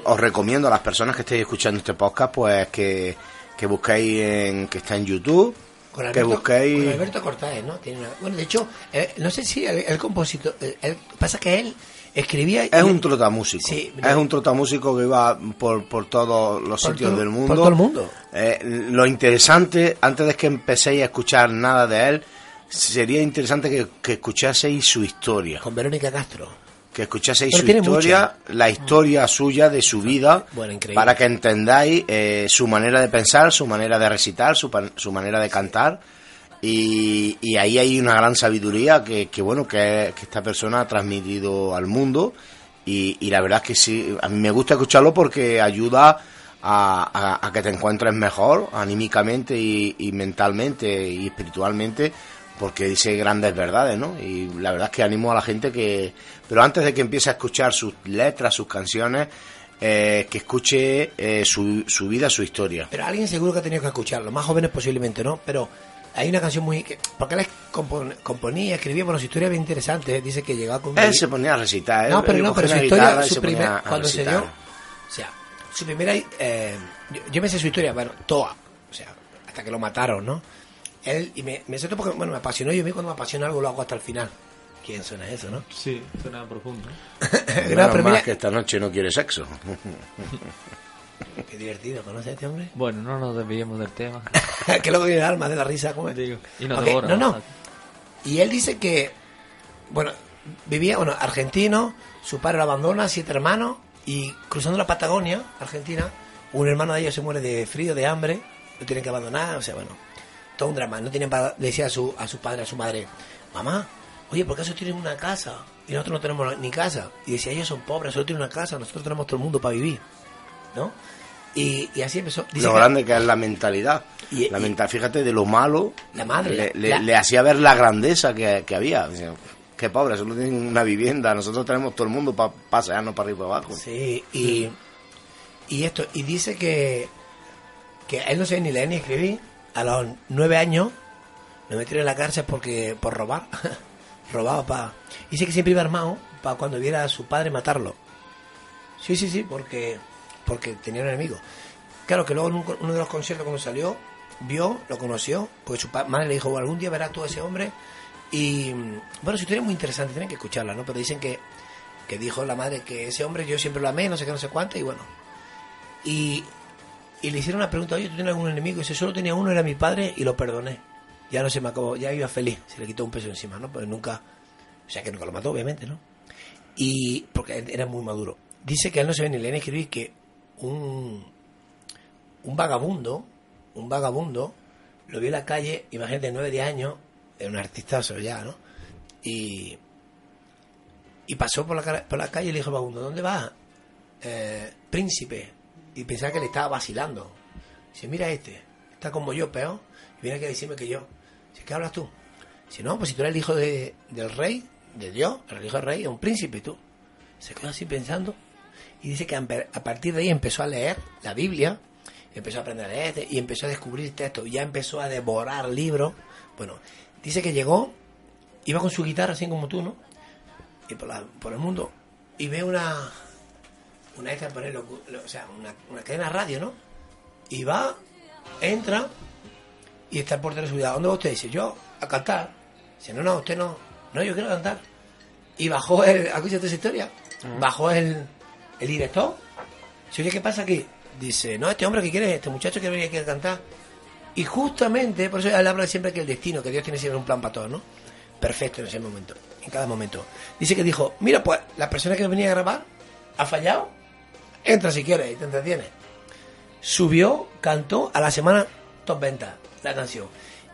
os recomiendo a las personas que estéis escuchando este podcast pues que, que busquéis en que está en YouTube, Con que Alberto, busquéis con Alberto Cortázar, ¿no? Tiene una- bueno, de hecho, eh, no sé si el, el compositor... pasa que él escribía... Es y- un trotamúsico. Sí, es un trotamúsico que va por, por todos los Por sitios todo- del mundo. por todo el mundo. Eh, lo interesante, antes de que empecéis a escuchar nada de él, sería interesante que, que escuchaseis su historia. Con Verónica Castro. Que escuchaseis Pero su historia, la historia suya de su vida, Bueno, increíble. para que entendáis eh, su manera de pensar, su manera de recitar, su, su manera de cantar. Y, y ahí hay una gran sabiduría que, que bueno, que, que esta persona ha transmitido al mundo. Y, y la verdad es que sí, a mí me gusta escucharlo porque ayuda a, a- a que te encuentres mejor anímicamente y, y mentalmente y espiritualmente porque dice grandes verdades, ¿no? Y la verdad es que animo a la gente que... Pero antes de que empiece a escuchar sus letras, sus canciones, eh, que escuche eh, su, su vida, su historia. Pero alguien seguro que ha tenido que escucharlo. Más jóvenes posiblemente, ¿no? Pero hay una canción muy... que- porque él compon- componía, escribía, bueno, su historia es bien interesante. Dice que llegaba con... Él se ponía a recitar, No, pero no, pero su historia, su se primer, cuando se recitar. dio, o sea, su primera, eh, yo, yo me sé su historia, bueno, toda, o sea, hasta que lo mataron, ¿no? Él, y me, me todo porque, bueno, me apasionó, yo a mí cuando me apasiona algo lo hago hasta el final. ¿Quién suena eso, no? Sí, suena profundo. No, Menos pero mal mira, que esta noche no quiere sexo. qué divertido, ¿conoces a este hombre? Bueno, no nos desviemos del tema. que luego viene el alma de la risa, ¿cómo es? Digo, y nos Ok, devora. No, no. Y él dice que, bueno, vivía, bueno, argentino, su padre lo abandona, siete hermanos, y cruzando la Patagonia, Argentina, un hermano de ellos se muere de frío, de hambre, lo tienen que abandonar, o sea, bueno, todo un drama. No tienen para, decía a su, a su padre, a su madre, mamá, oye, ¿por qué eso tienen una casa? Y nosotros no tenemos ni casa. Y decía, ellos son pobres, solo tienen una casa, nosotros tenemos todo el mundo para vivir, ¿no? Y, y así empezó. Dice lo que- grande que es la mentalidad. Y- la mental, fíjate, de lo malo, La madre, le, la- le- la- le hacía ver la grandeza que, que había. O sea, qué pobre, solo tienen una vivienda, nosotros tenemos todo el mundo para pasearnos para arriba y para abajo. Sí, y, y esto, y dice que, que él no sabe ni leer ni escribir. A los nueve años lo metieron en la cárcel porque por robar. Robaba para... Dice que siempre iba armado para cuando viera a su padre matarlo. Sí, sí, sí, porque, porque tenía un enemigo. Claro que luego en un- uno de los conciertos cuando salió, vio, lo conoció, porque su madre le dijo, algún día verás tú a ese hombre. Y bueno, su historia es muy interesante, tienen que escucharla, ¿no? Pero dicen que, que dijo la madre que ese hombre yo siempre lo amé, no sé qué, no sé cuánto, y bueno. Y, y le hicieron una pregunta, oye, ¿tú tienes algún enemigo? Y dice, solo tenía uno, era mi padre, y lo perdoné. ya no se me acabó, ya iba feliz, se le quitó un peso encima, ¿no? Pues nunca, o sea que nunca lo mató, obviamente, ¿no? Y porque era muy maduro. Dice que él no se ve ni leer ni escribir que un, un vagabundo, un vagabundo, lo vio en la calle, imagínate, 9, 10 años, era un artistazo ya, ¿no? Y, y pasó por la, por la calle y le dijo vagabundo, ¿dónde vas? Eh, príncipe. Y pensaba que le estaba vacilando. Dice, mira este, está como yo, peor. Y viene aquí a decirme que yo. Dice, ¿qué hablas tú? Dice, no, pues si tú eres el hijo de- del rey, de Dios, el hijo del rey, es un príncipe tú. Se quedó así pensando y dice que a partir de ahí empezó a leer la Biblia, empezó a aprender a leer y empezó a descubrir textos, ya empezó a devorar libros. Bueno, dice que llegó, iba con su guitarra así como tú, ¿no? Y por, la- por el mundo, y ve una, una esta poner lo- lo- o sea, una, una cadena radio, ¿no? Y va, entra, y está el portero de seguridad. ¿Dónde va usted? Dice, yo, a cantar. Dice, no, no, usted no, no, yo quiero cantar. Y bajó el, escúchate esa historia, bajó el, el director. Dice, oye, ¿qué pasa aquí? Dice, no, este hombre que quiere, este muchacho que venía aquí a cantar. Y justamente, por eso él habla siempre que el destino, que Dios tiene siempre un plan para todos, ¿no? Perfecto en ese momento, en cada momento. Dice que dijo, mira, pues la persona que venía a grabar ha fallado, entra si quieres y te entretienes. Subió, cantó a la semana top venta la canción.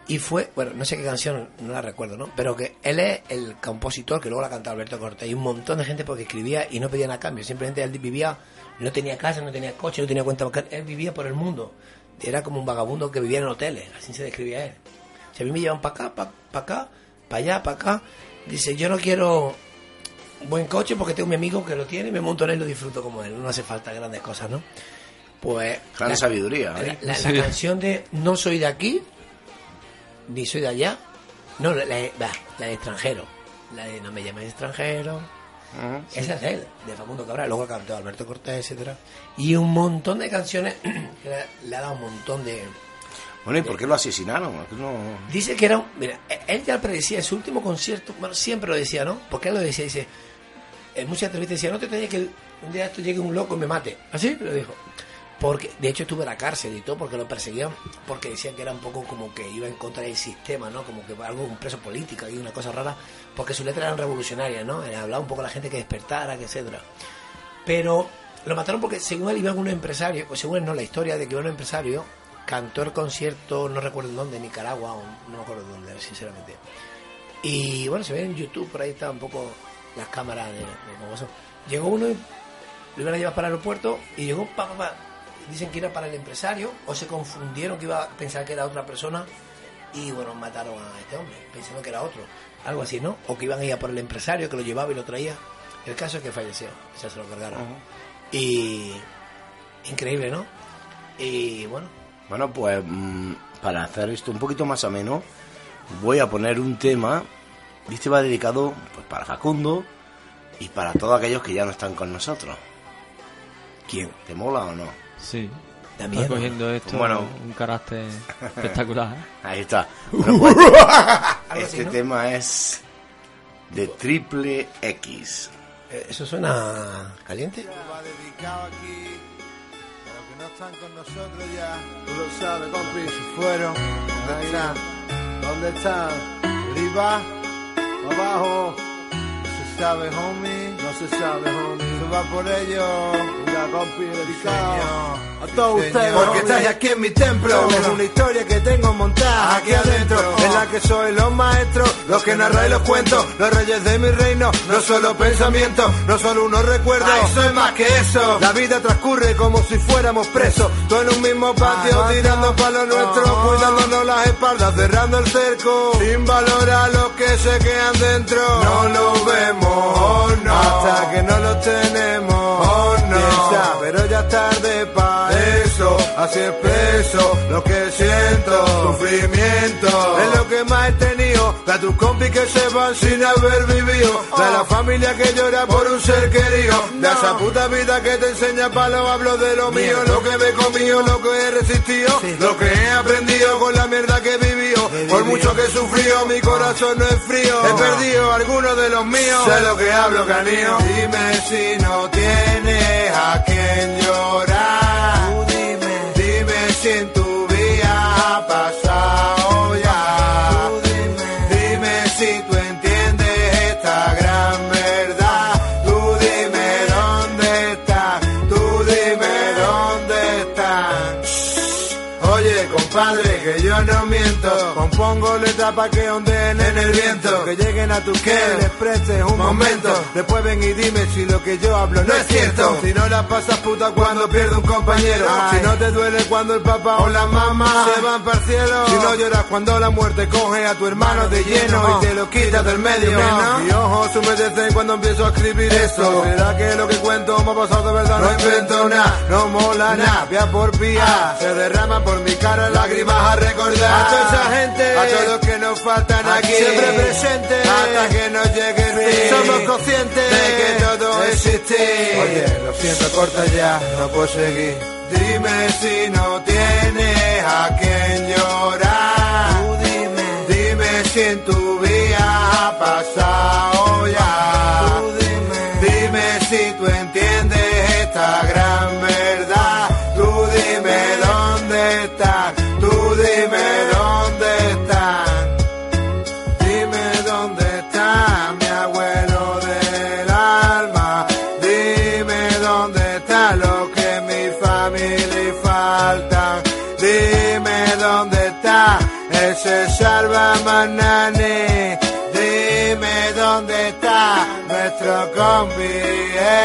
Y fue, bueno, no sé qué canción, no la recuerdo, ¿no? Pero que él es el compositor que luego la cantó Alberto Cortés. Y un montón de gente porque escribía y no pedía nada a cambio. Simplemente él vivía, no tenía casa, no tenía coche, no tenía cuenta bancaria. Él vivía por el mundo. Era como un vagabundo que vivía en hoteles. Así se describía él. Si a mí me llevan para acá, para acá, para allá, para acá. Dice, yo no quiero buen coche porque tengo un amigo que lo tiene y me monto en él y lo disfruto como él. No hace falta grandes cosas, ¿no? Pues... Gran la- sabiduría, La, ¿eh? la- la Sí. canción de No soy de aquí, ni soy de allá. No, la, la, de- va, la de extranjero. La de No me llames extranjero. Esa es de él, de Facundo Cabral. Luego cantó Alberto Cortés, etcétera Y un montón de canciones que le, le ha dado un montón de... Bueno, ¿y por qué lo asesinaron? ¿Por qué no- Dice que era. Mira, él ya predecía en su último concierto, bueno, siempre lo decía, ¿no? Porque él lo decía, dice... En muchas entrevistas decía, no te tenía que un día esto llegue un loco y me mate. Así lo dijo. Porque, de hecho, estuvo en la cárcel y todo porque lo perseguían, porque decían que era un poco como que iba en contra del sistema, ¿no? Como que algo, un preso político y una cosa rara, porque sus letras eran revolucionarias, ¿no? Era Hablaba un poco a la gente que despertara, que etcétera. Pero lo mataron porque según él iba un empresario, pues según él no, la historia de que iba un empresario, cantó el concierto, no recuerdo dónde, Nicaragua, o no me acuerdo dónde, sinceramente. Y bueno, se ve en YouTube, por ahí está un poco las cámaras de, de cómo eso. Llegó uno y lo iban a llevar para el aeropuerto y llegó, pa, pa, pa. dicen que era para el empresario, o se confundieron que iba a pensar que era otra persona y bueno, mataron a este hombre, pensando que era otro, algo así, ¿no? O que iban a ir a por el empresario que lo llevaba y lo traía. El caso es que falleció, ya se lo cargaron. Y increíble, ¿no? Y bueno, Bueno, pues mm, para hacer esto un poquito más ameno, voy a poner un tema. Y este va dedicado pues, para Facundo y para todos aquellos que ya no están con nosotros. ¿quién? ¿Te mola o no? Sí. Da Está cogiendo esto Bueno. un carácter espectacular. ¿eh? Ahí está. Bueno, pues, este tema es de Triple X. ¿Eso suena caliente? va dedicado aquí están con nosotros ya. Tú lo sabes, compi, se fueron. ¿Dónde están? ¿Dónde están? ¿Arriba? ¿Abajo? No se sabe, homie. No se sabe, homie. Se va por ellos. Mira, compi, dedicado a todos ustedes. Porque estáis aquí en mi templo. Es una historia que tengo montada aquí adentro. En la que soy los maestros, los que narráis los cuentos, los reyes de mi reino. No solo pensamientos, no solo unos recuerdos. soy más que eso. La vida transcurre como si fuéramos presos. Todo en un mismo patio, tirando palos nuestros, cuidándonos las espaldas, cerrando el cerco. Sin valorar los que se quedan dentro. No lo vemos, oh no. Hasta que no lo tenemos, oh no. Piensa, pero ya es tarde para eso. Así expreso lo que siento, sufrimiento. Es lo que más he tenido. Da tus compis que se van sin haber vivido. Da la familia que llora por un ser querido. Da esa puta vida que te enseña palo. Hablo de lo mío, lo que me he comido, lo que he resistido. Lo que he aprendido con la mierda que he vivido. Por mucho que he sufrido, mi corazón no es frío. He perdido algunos de los míos. Sé lo que hablo, canío. Dime si no tienes a quien llorar. Compongo letras pa' en el viento. Que lleguen a tu que les prestes un momento. Después ven y dime si lo que yo hablo no es cierto. Si no la pasas puta cuando pierde un compañero. Si no te duele cuando el papá o la mamá se van para el cielo. Si no lloras cuando la muerte coge a tu hermano de lleno y te lo quita del medio. Mi ojos humedecen cuando empiezo a escribir esto. ¿Será que lo que cuento me ha pasado de verdad? No invento nada, no mola nada, vía por vía. Se derraman por mi cara lágrimas a recordar. A toda esa gente, a todos los que nos faltan aquí. Siempre presentes, hasta que nos llegue el fin. Somos conscientes de que todo existe. Oye, lo siento, corta ya, no puedo seguir. Dime si no tienes a quien llorar. dime, dime si en tu vida ha pasado ya. Dime si tú entiendes ese salva manane. Dime dónde está nuestro compi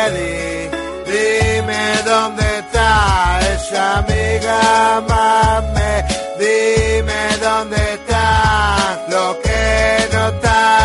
Eddie. Dime dónde está esa amiga mame. Dime dónde está lo que no están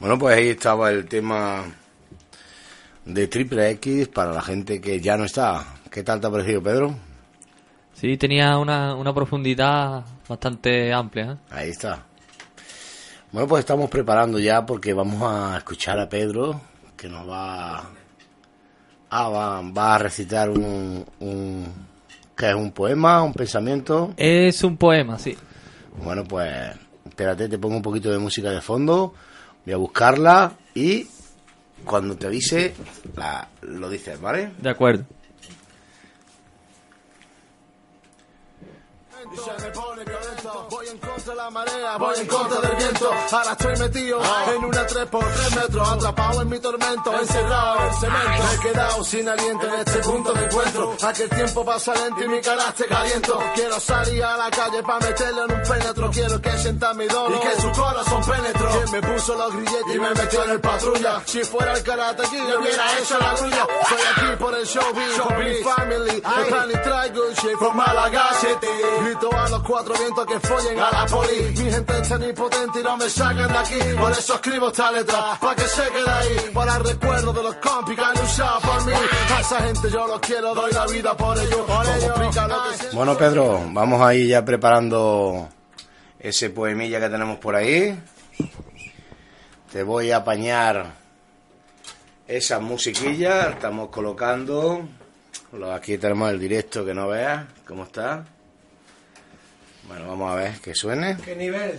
Bueno, pues ahí estaba el tema de Triple X para la gente que ya no está. ¿Qué tal te ha parecido, Pedro? Sí, tenía una, una profundidad bastante amplia. ¿eh? Ahí está. Bueno, pues estamos preparando ya porque vamos a escuchar a Pedro que nos va, ah, va, va a recitar un, un que es un poema, un pensamiento. Es un poema, sí. Bueno, pues espérate, te pongo un poquito de música de fondo, voy a buscarla y cuando te avise la, lo dices, ¿vale? De acuerdo. Y se me pone violento, voy en contra de la marea, voy en contra del viento. Ahora estoy metido en una 3 por 3 metros, atrapado en mi tormento, encerrado en el cemento. Me he quedado sin aliento en este punto de encuentro. Aquel tiempo pasa lento y mi carácter caliento. Quiero salir a la calle para meterle en un penetro. Quiero que sienta mi dolor y que su corazón penetro. Quien me puso los grilletes y me metió en el patrulla. Si fuera el karate aquí, le hubiera hecho la grulla. Soy aquí por el showbiz, por mi family. El plan y traigo el shit from Malaga City. Grito a los cuatro vientos que follen a la poli. Mi gente es tan impotente y no me sacan de aquí. Por eso escribo esta letra, pa' que se quede ahí. Para el recuerdo de los compis que han luchado por mí. A esa gente yo los quiero, doy la vida por ellos. Por ellos. lo que siento. Bueno, Pedro, vamos ahí ya preparando ese poemilla que tenemos por ahí. Te voy a apañar esa musiquilla. Estamos colocando. Lo- Aquí tenemos el directo que no veas cómo está. Bueno, vamos a ver que suene. ¿Qué nivel?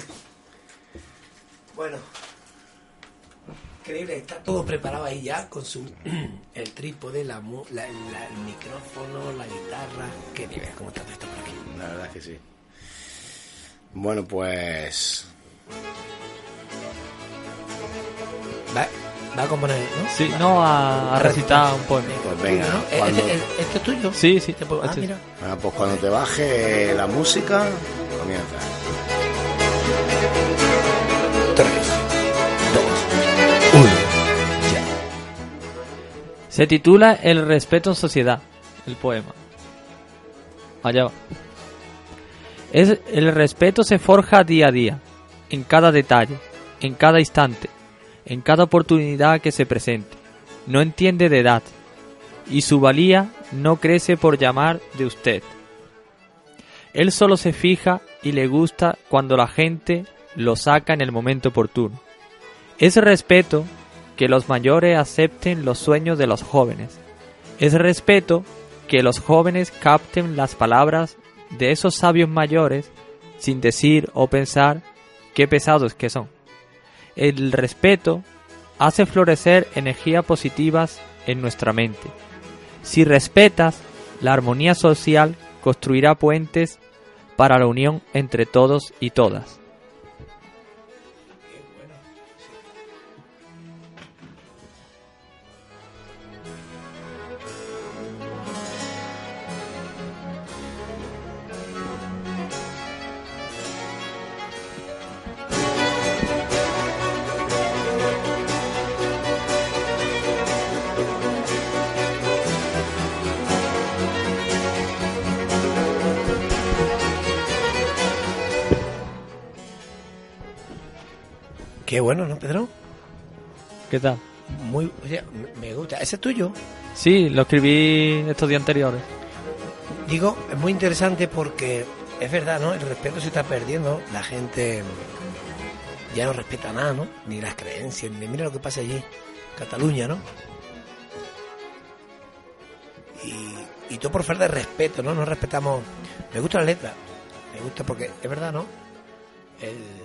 Bueno. Increíble, está todo preparado ahí ya con su el trípode, la, mu- la- la- el micrófono, la guitarra. ¿Qué nivel? ¿Cómo está todo esto por aquí? La verdad es que sí. Bueno, pues. Va, va a componer, ¿no? Sí, no, a, a recitar un poema. Pues venga, ¿no? ¿Eh, cuando- ¿Este, este- este es tuyo? Sí, sí. Te puedo- ah, este- mira. Ah, pues cuando te baje la música, comienza. 3, 2, 1. Se titula El respeto en sociedad, el poema. Allá va. Es, el respeto se forja día a día, en cada detalle, en cada instante, en cada oportunidad que se presente. No entiende de edad, y su valía no crece por llamar de usted. Él solo se fija y le gusta cuando la gente lo saca en el momento oportuno. Es respeto que los mayores acepten los sueños de los jóvenes. Es respeto que los jóvenes capten las palabras de esos sabios mayores sin decir o pensar qué pesados que son. El respeto hace florecer energías positivas en nuestra mente. Si respetas, la armonía social construirá puentes para la unión entre todos y todas. Qué bueno, ¿no, Pedro? ¿Qué tal? Muy, oye, me- gusta. ¿Ese es tuyo? Sí, lo escribí estos días anteriores. Digo, es muy interesante porque es verdad, ¿no? El respeto se está perdiendo. La gente ya no respeta nada, ¿no? Ni las creencias, ni mira lo que pasa allí, Cataluña, ¿no? Y, y todo por falta de respeto, ¿no? No respetamos. Me gusta la letra, me gusta porque es verdad, ¿no? El-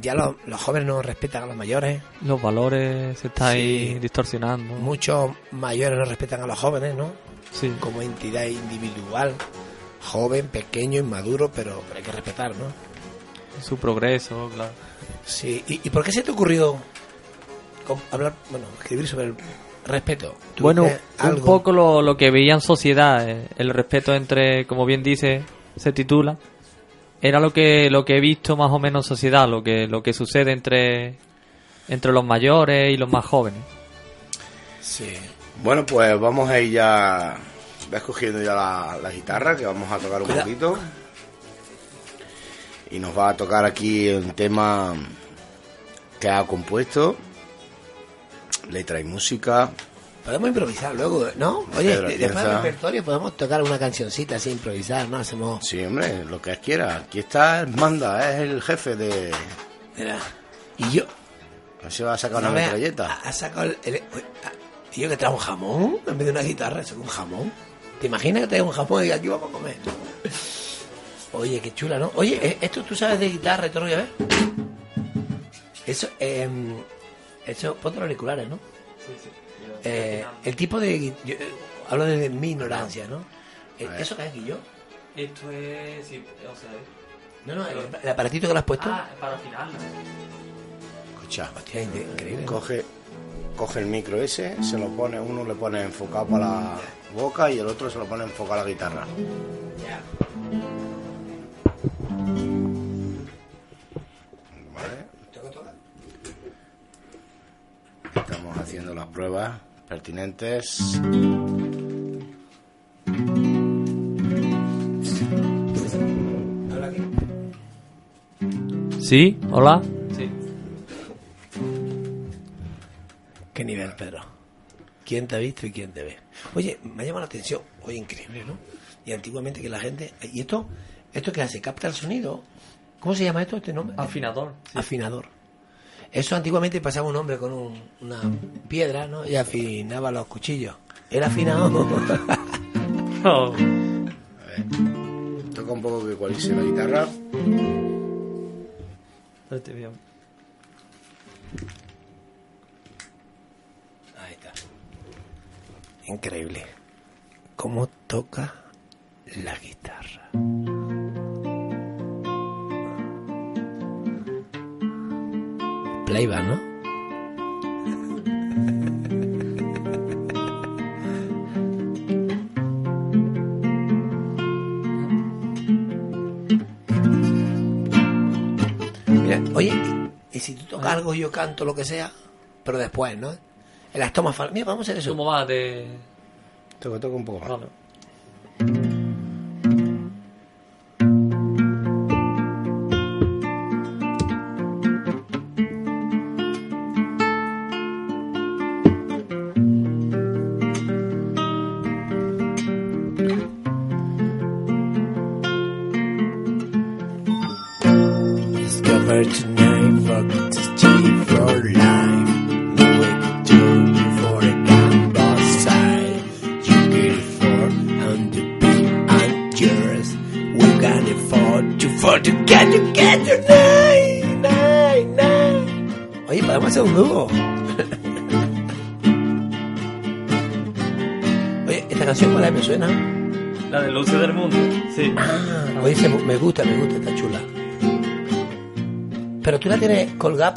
ya los, los jóvenes no respetan a los mayores, Los valores se están ahí distorsionando. muchos mayores no respetan a los jóvenes, ¿no? Sí. como entidad individual, joven, pequeño, inmaduro, pero, pero hay que respetar, ¿no? Su progreso, claro. Sí, ¿y, y por qué se te ocurrió hablar, bueno, escribir sobre el respeto? ¿Tú Bueno, un poco lo, lo que veía en sociedad, eh, el respeto entre, como bien dice, se titula, era lo que lo que he visto más o menos en sociedad, lo que lo que sucede entre entre los mayores y los más jóvenes. Sí. Bueno, pues vamos a ir ya. Ves cogiendo ya la, la guitarra, que vamos a tocar un poquito. Y nos va a tocar aquí un tema que ha compuesto. Letra y música. Podemos improvisar luego, ¿no? Oye, Pedro, de- después del repertorio podemos tocar una cancioncita así, improvisar, ¿no? Hacemos... Sí, hombre, lo que quiera. Aquí está el manda, es el jefe de. Mira, y yo... Ver si va a sacar una no metralleta. Ha, ha sacado el... el- y yo que trae un jamón en vez de una guitarra, es un jamón. ¿Te imaginas que trae un jamón y aquí vamos a comer? Oye, qué chula, ¿no? Oye, eh, esto tú sabes de guitarra y todo, ¿ya ves? Eso, eh, eso, ponte los auriculares, ¿no? Eh, el tipo de... yo, eh, hablo de mi ignorancia, ¿no? Eh. ¿Eso qué es yo? Esto es, sí, o sea, No, no, el, el aparatito que le has puesto. Ah, para afinar. Escucha, Hostia, increíble. coge, coge el micro ese, se lo pone, uno le pone enfocado para la boca y el otro se lo pone enfocado a la guitarra. Vale. Estamos haciendo las pruebas pertinentes. Sí, hola. Sí. ¿Qué nivel, Pedro? ¿Quién te ha visto y quién te ve? Oye, me ha llamado la atención. Oye, increíble, ¿no? Y antiguamente que la gente... ¿Y esto? ¿Esto que hace? ¿Capta el sonido? ¿Cómo se llama esto? Este nombre? Afinador. sí. Afinador. Eso antiguamente pasaba un hombre con un- una piedra, ¿no? Y afinaba los cuchillos. Era afinado. Oh. Toca un poco que ecualice la guitarra. Este bien. Ahí está. Increíble. ¿Cómo toca la guitarra? Playback, ¿no? Mira, oye, y, si tú tocas algo y yo canto lo que sea, pero después, ¿no? En las tomas Mira, vamos a hacer eso. ¿Cómo va de...? Toca, toca un poco más. Vale.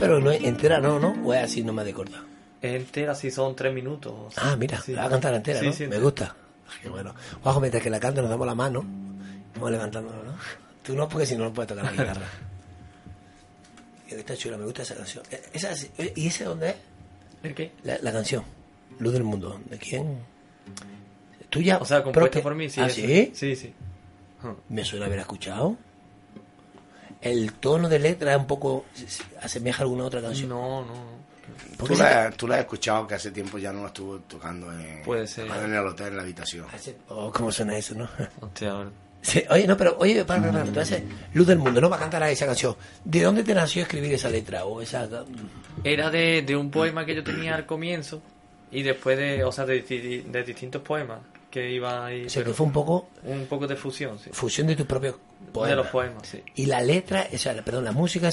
Pero no es entera, no, ¿no? O es así, no me de corta. Es entera, sí, son tres minutos. Ah, mira, Sí. la va a cantar entera, Sí, ¿no? sí, me entera. gusta. Qué bueno. Juanjo, mientras que la canta nos damos la mano. Vamos levantándolo, ¿no? Tú no, porque si no, no puedes tocar la guitarra. Está chula, me gusta esa canción. Eh, Esa, oye, ¿Y ese dónde es? ¿El qué? La, la canción. Luz del Mundo. ¿De quién? ¿Tuya? O sea, compuesta por mí, sí. ¿Ah, sí? Sí, sí. Me suena haber escuchado. El tono de letra es un poco... se- se- ¿Asemeja a alguna otra canción? No, no. ¿Por Tú qué se- la, tú la has escuchado que hace tiempo ya no la estuvo tocando en, Puede ser. en el hotel, en la habitación. Oh, ¿Cómo suena eso, no? Hostia, ahora. Sí, oye, no, pero, oye, para, para, para, entonces, Luz del Mundo, no va a cantar a esa canción. ¿De dónde te nació escribir esa letra? O esa... Era de, de un poema que yo tenía al comienzo y después de, o sea, de, de- de distintos poemas que iba ahí. O sea, que fue un poco un poco de fusión, sí. fusión de tus propios poemas. De los poemas, sí. Y la letra, o sea, perdón, la música,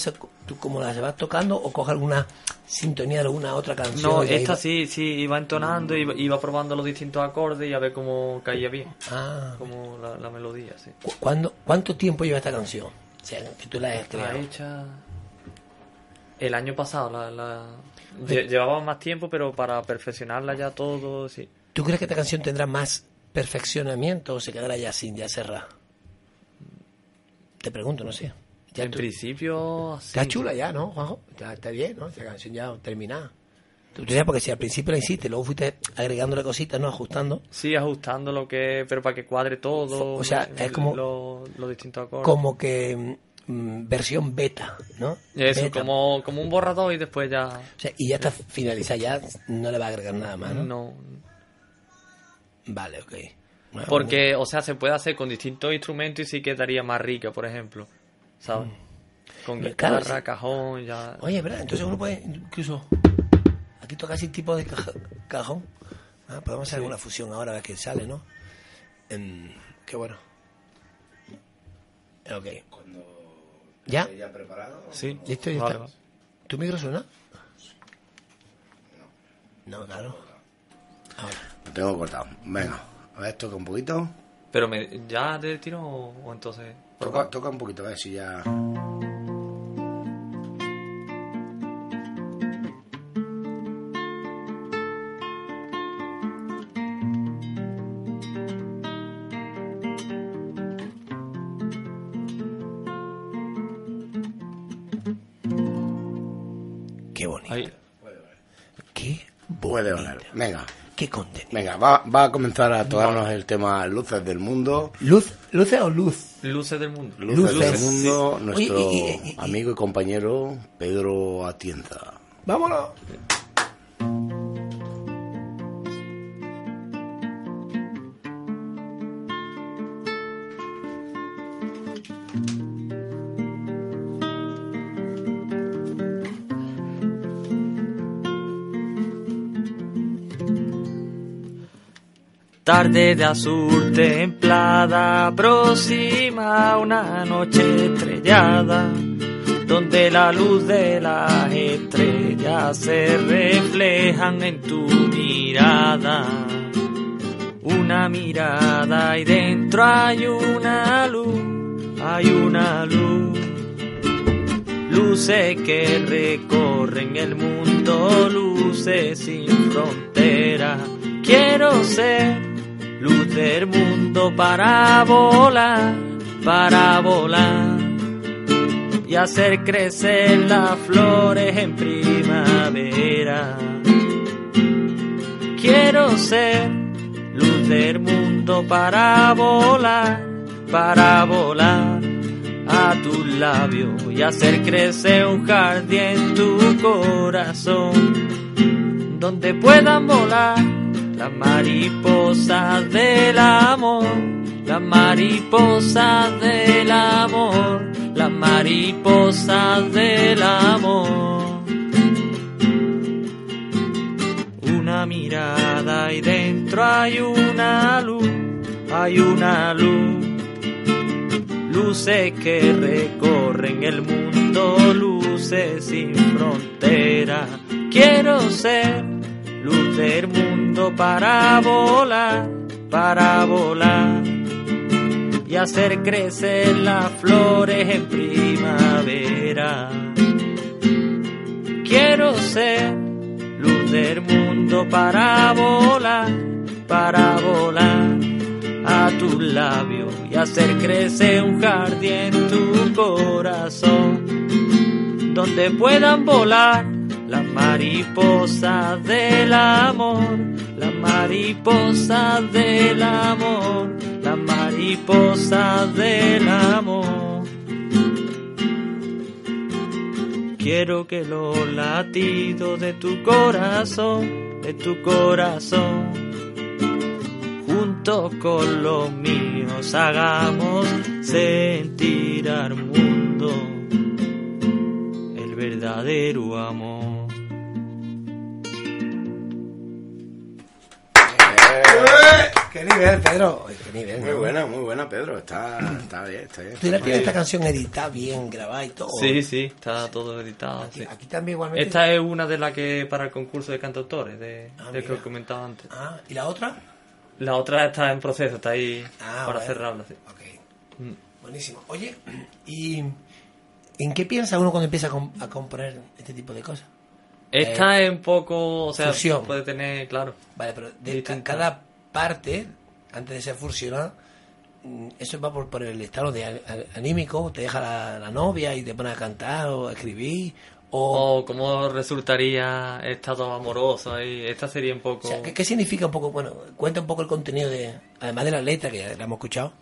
¿tú cómo la vas tocando o coges alguna sintonía de alguna otra canción? No, esta sí, sí, iba entonando, iba, iba probando los distintos acordes y a ver cómo caía bien, Ah, como la, la melodía, sí. ¿cu- ¿cuándo, ¿cuánto tiempo lleva esta canción? O sea, que tú la has Está creado. hecha el año pasado, la, la... lle- llevaba más tiempo, pero para perfeccionarla ya todo, sí. ¿Tú crees que esta canción tendrá más perfeccionamiento o se quedará ya sin, ya cerrada? Te pregunto, no sé. Ya en tú- principio, sí. Está chula ya, ¿no, Juanjo? Ya está bien, ¿no? Esta canción ya terminada. Tú sabes, porque si al principio la hiciste, luego fuiste agregándole cositas, ¿no? Ajustando. Sí, ajustando lo que, pero para que cuadre todo. O sea, es como- lo- los distintos acordes. Como que mm, versión beta, ¿no? Eso, Beta. como, como un borrador y después ya. O sea, y ya está finalizada, ya no le va a agregar nada más, ¿no? No. Vale, ok. Bueno, Porque, o sea, se puede hacer con distintos instrumentos y sí quedaría más rica, por ejemplo. ¿Sabes? Con Hombre, claro, guitarra, cajón, ya. Oye, ¿verdad? Entonces uno puede incluso... Aquí toca así tipo de caja- cajón. Ah, podemos hacer alguna fusión ahora a ver qué sale, ¿no? Em, qué bueno. Ok. ¿Ya? ¿Ya preparado? Sí. ¿Listo? ¿Ya Vale, está? ¿Tu micro suena? No. No, claro. Ahora. Lo tengo cortado. Venga, a ver, toca un poquito. Pero me, ya de tiro o, o entonces. Toca, toca un poquito, a ver si ya. Qué contenido. venga, va, va a comenzar a tocarnos el tema Luces del Mundo. ¿Luz? ¿Luces o luz? Luces del mundo. Luces, Luces, del Mundo, sí. nuestro Oye, y- y- y- amigo y compañero Pedro Atienza. ¡Vámonos! Tarde de azul templada, próxima a una noche estrellada, donde la luz de las estrellas se reflejan en tu mirada. Una mirada y dentro hay una luz, hay una luz. Luces que recorren el mundo, luces sin frontera. Quiero ser luz del mundo para volar, para volar y hacer crecer las flores en primavera. Quiero ser luz del mundo para volar, para volar a tus labios y hacer crecer un jardín en tu corazón, donde puedan volar las mariposas del amor, las mariposas del amor, las mariposas del amor. Una mirada y dentro hay una luz, hay una luz luces que recorren el mundo, luces sin frontera. Quiero ser luz del mundo para volar, para volar y hacer crecer las flores en primavera. Quiero ser luz del mundo para volar, para volar a tus labios y hacer crecer un jardín en tu corazón, donde puedan volar las mariposas del amor, las mariposas del amor, las mariposas del amor. Quiero que los latidos de tu corazón, de tu corazón, juntos con los míos hagamos sentir al mundo el verdadero amor. ¿Qué nivel, Pedro? Oye, ¿Qué nivel? Muy ¿no? buena, muy buena, Pedro. Está, está bien, está bien. ¿Tú la tienes esta canción editada, bien grabada y todo? Sí, sí, está todo editado. Aquí, sí. aquí también igualmente. Esta es una de las que para el concurso de cantautores, de, Ah, del que os comentaba antes. Ah, ¿y la otra? La otra está en proceso, está ahí Ah, para bueno. cerrarla. sí. Ok. Mm. Buenísimo. Oye, ¿y en qué piensa uno cuando empieza a, com- a componer este tipo de cosas? Esta es un poco, o sea, Eh, fusión. puede tener, claro. Vale, pero de ca- cada parte, antes de ser fusionada, mm, eso va por, por el estado de anímico, te deja la, la novia y te pone a cantar o a escribir, o... O cómo resultaría estado amoroso ahí. Esta sería un poco... o sea, ¿qué, qué significa un poco? Bueno, cuenta un poco el contenido de, además de la letra que ya la hemos escuchado,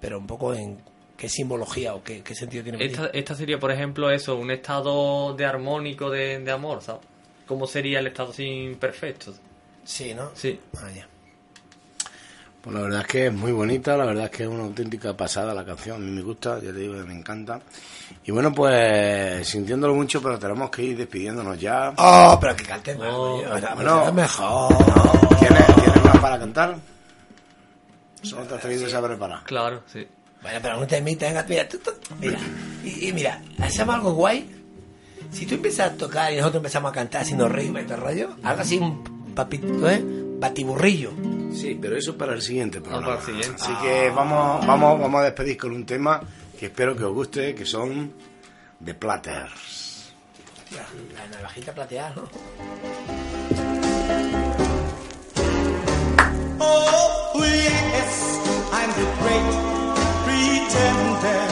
pero un poco en qué simbología o qué, qué sentido tiene. Esta, esta sería, por ejemplo, eso, un estado de armónico de, de amor, ¿sabes? ¿Cómo sería el estado sin perfecto? Sí, ¿no? Sí. Ah, ya. Pues la verdad es que es muy bonita, la verdad es que es una auténtica pasada la canción, a mí me gusta, ya te digo que me encanta. Y bueno, pues sintiéndolo mucho, pero tenemos que ir despidiéndonos ya. Oh, pero que cante más, Oh, bueno. mejor. ¿Tienes, ¿Tienes más para cantar? Solo te has tenido esa preparada. Claro, sí. Bueno, pero no te venga, mira, tú, tú- mira, y, y mira, hacemos algo guay. Si tú empiezas a tocar y nosotros empezamos a cantar haciendo ritmo y todo el rollo, algo así, un papito, ¿eh? Batiburrillo. Sí, pero eso es para el siguiente programa. para el siguiente. Así que vamos, vamos, vamos a despedir con un tema que espero que os guste, que son The Platters. La, la navajita plateada, ¿no? Oh, yes, I'm the great pretender.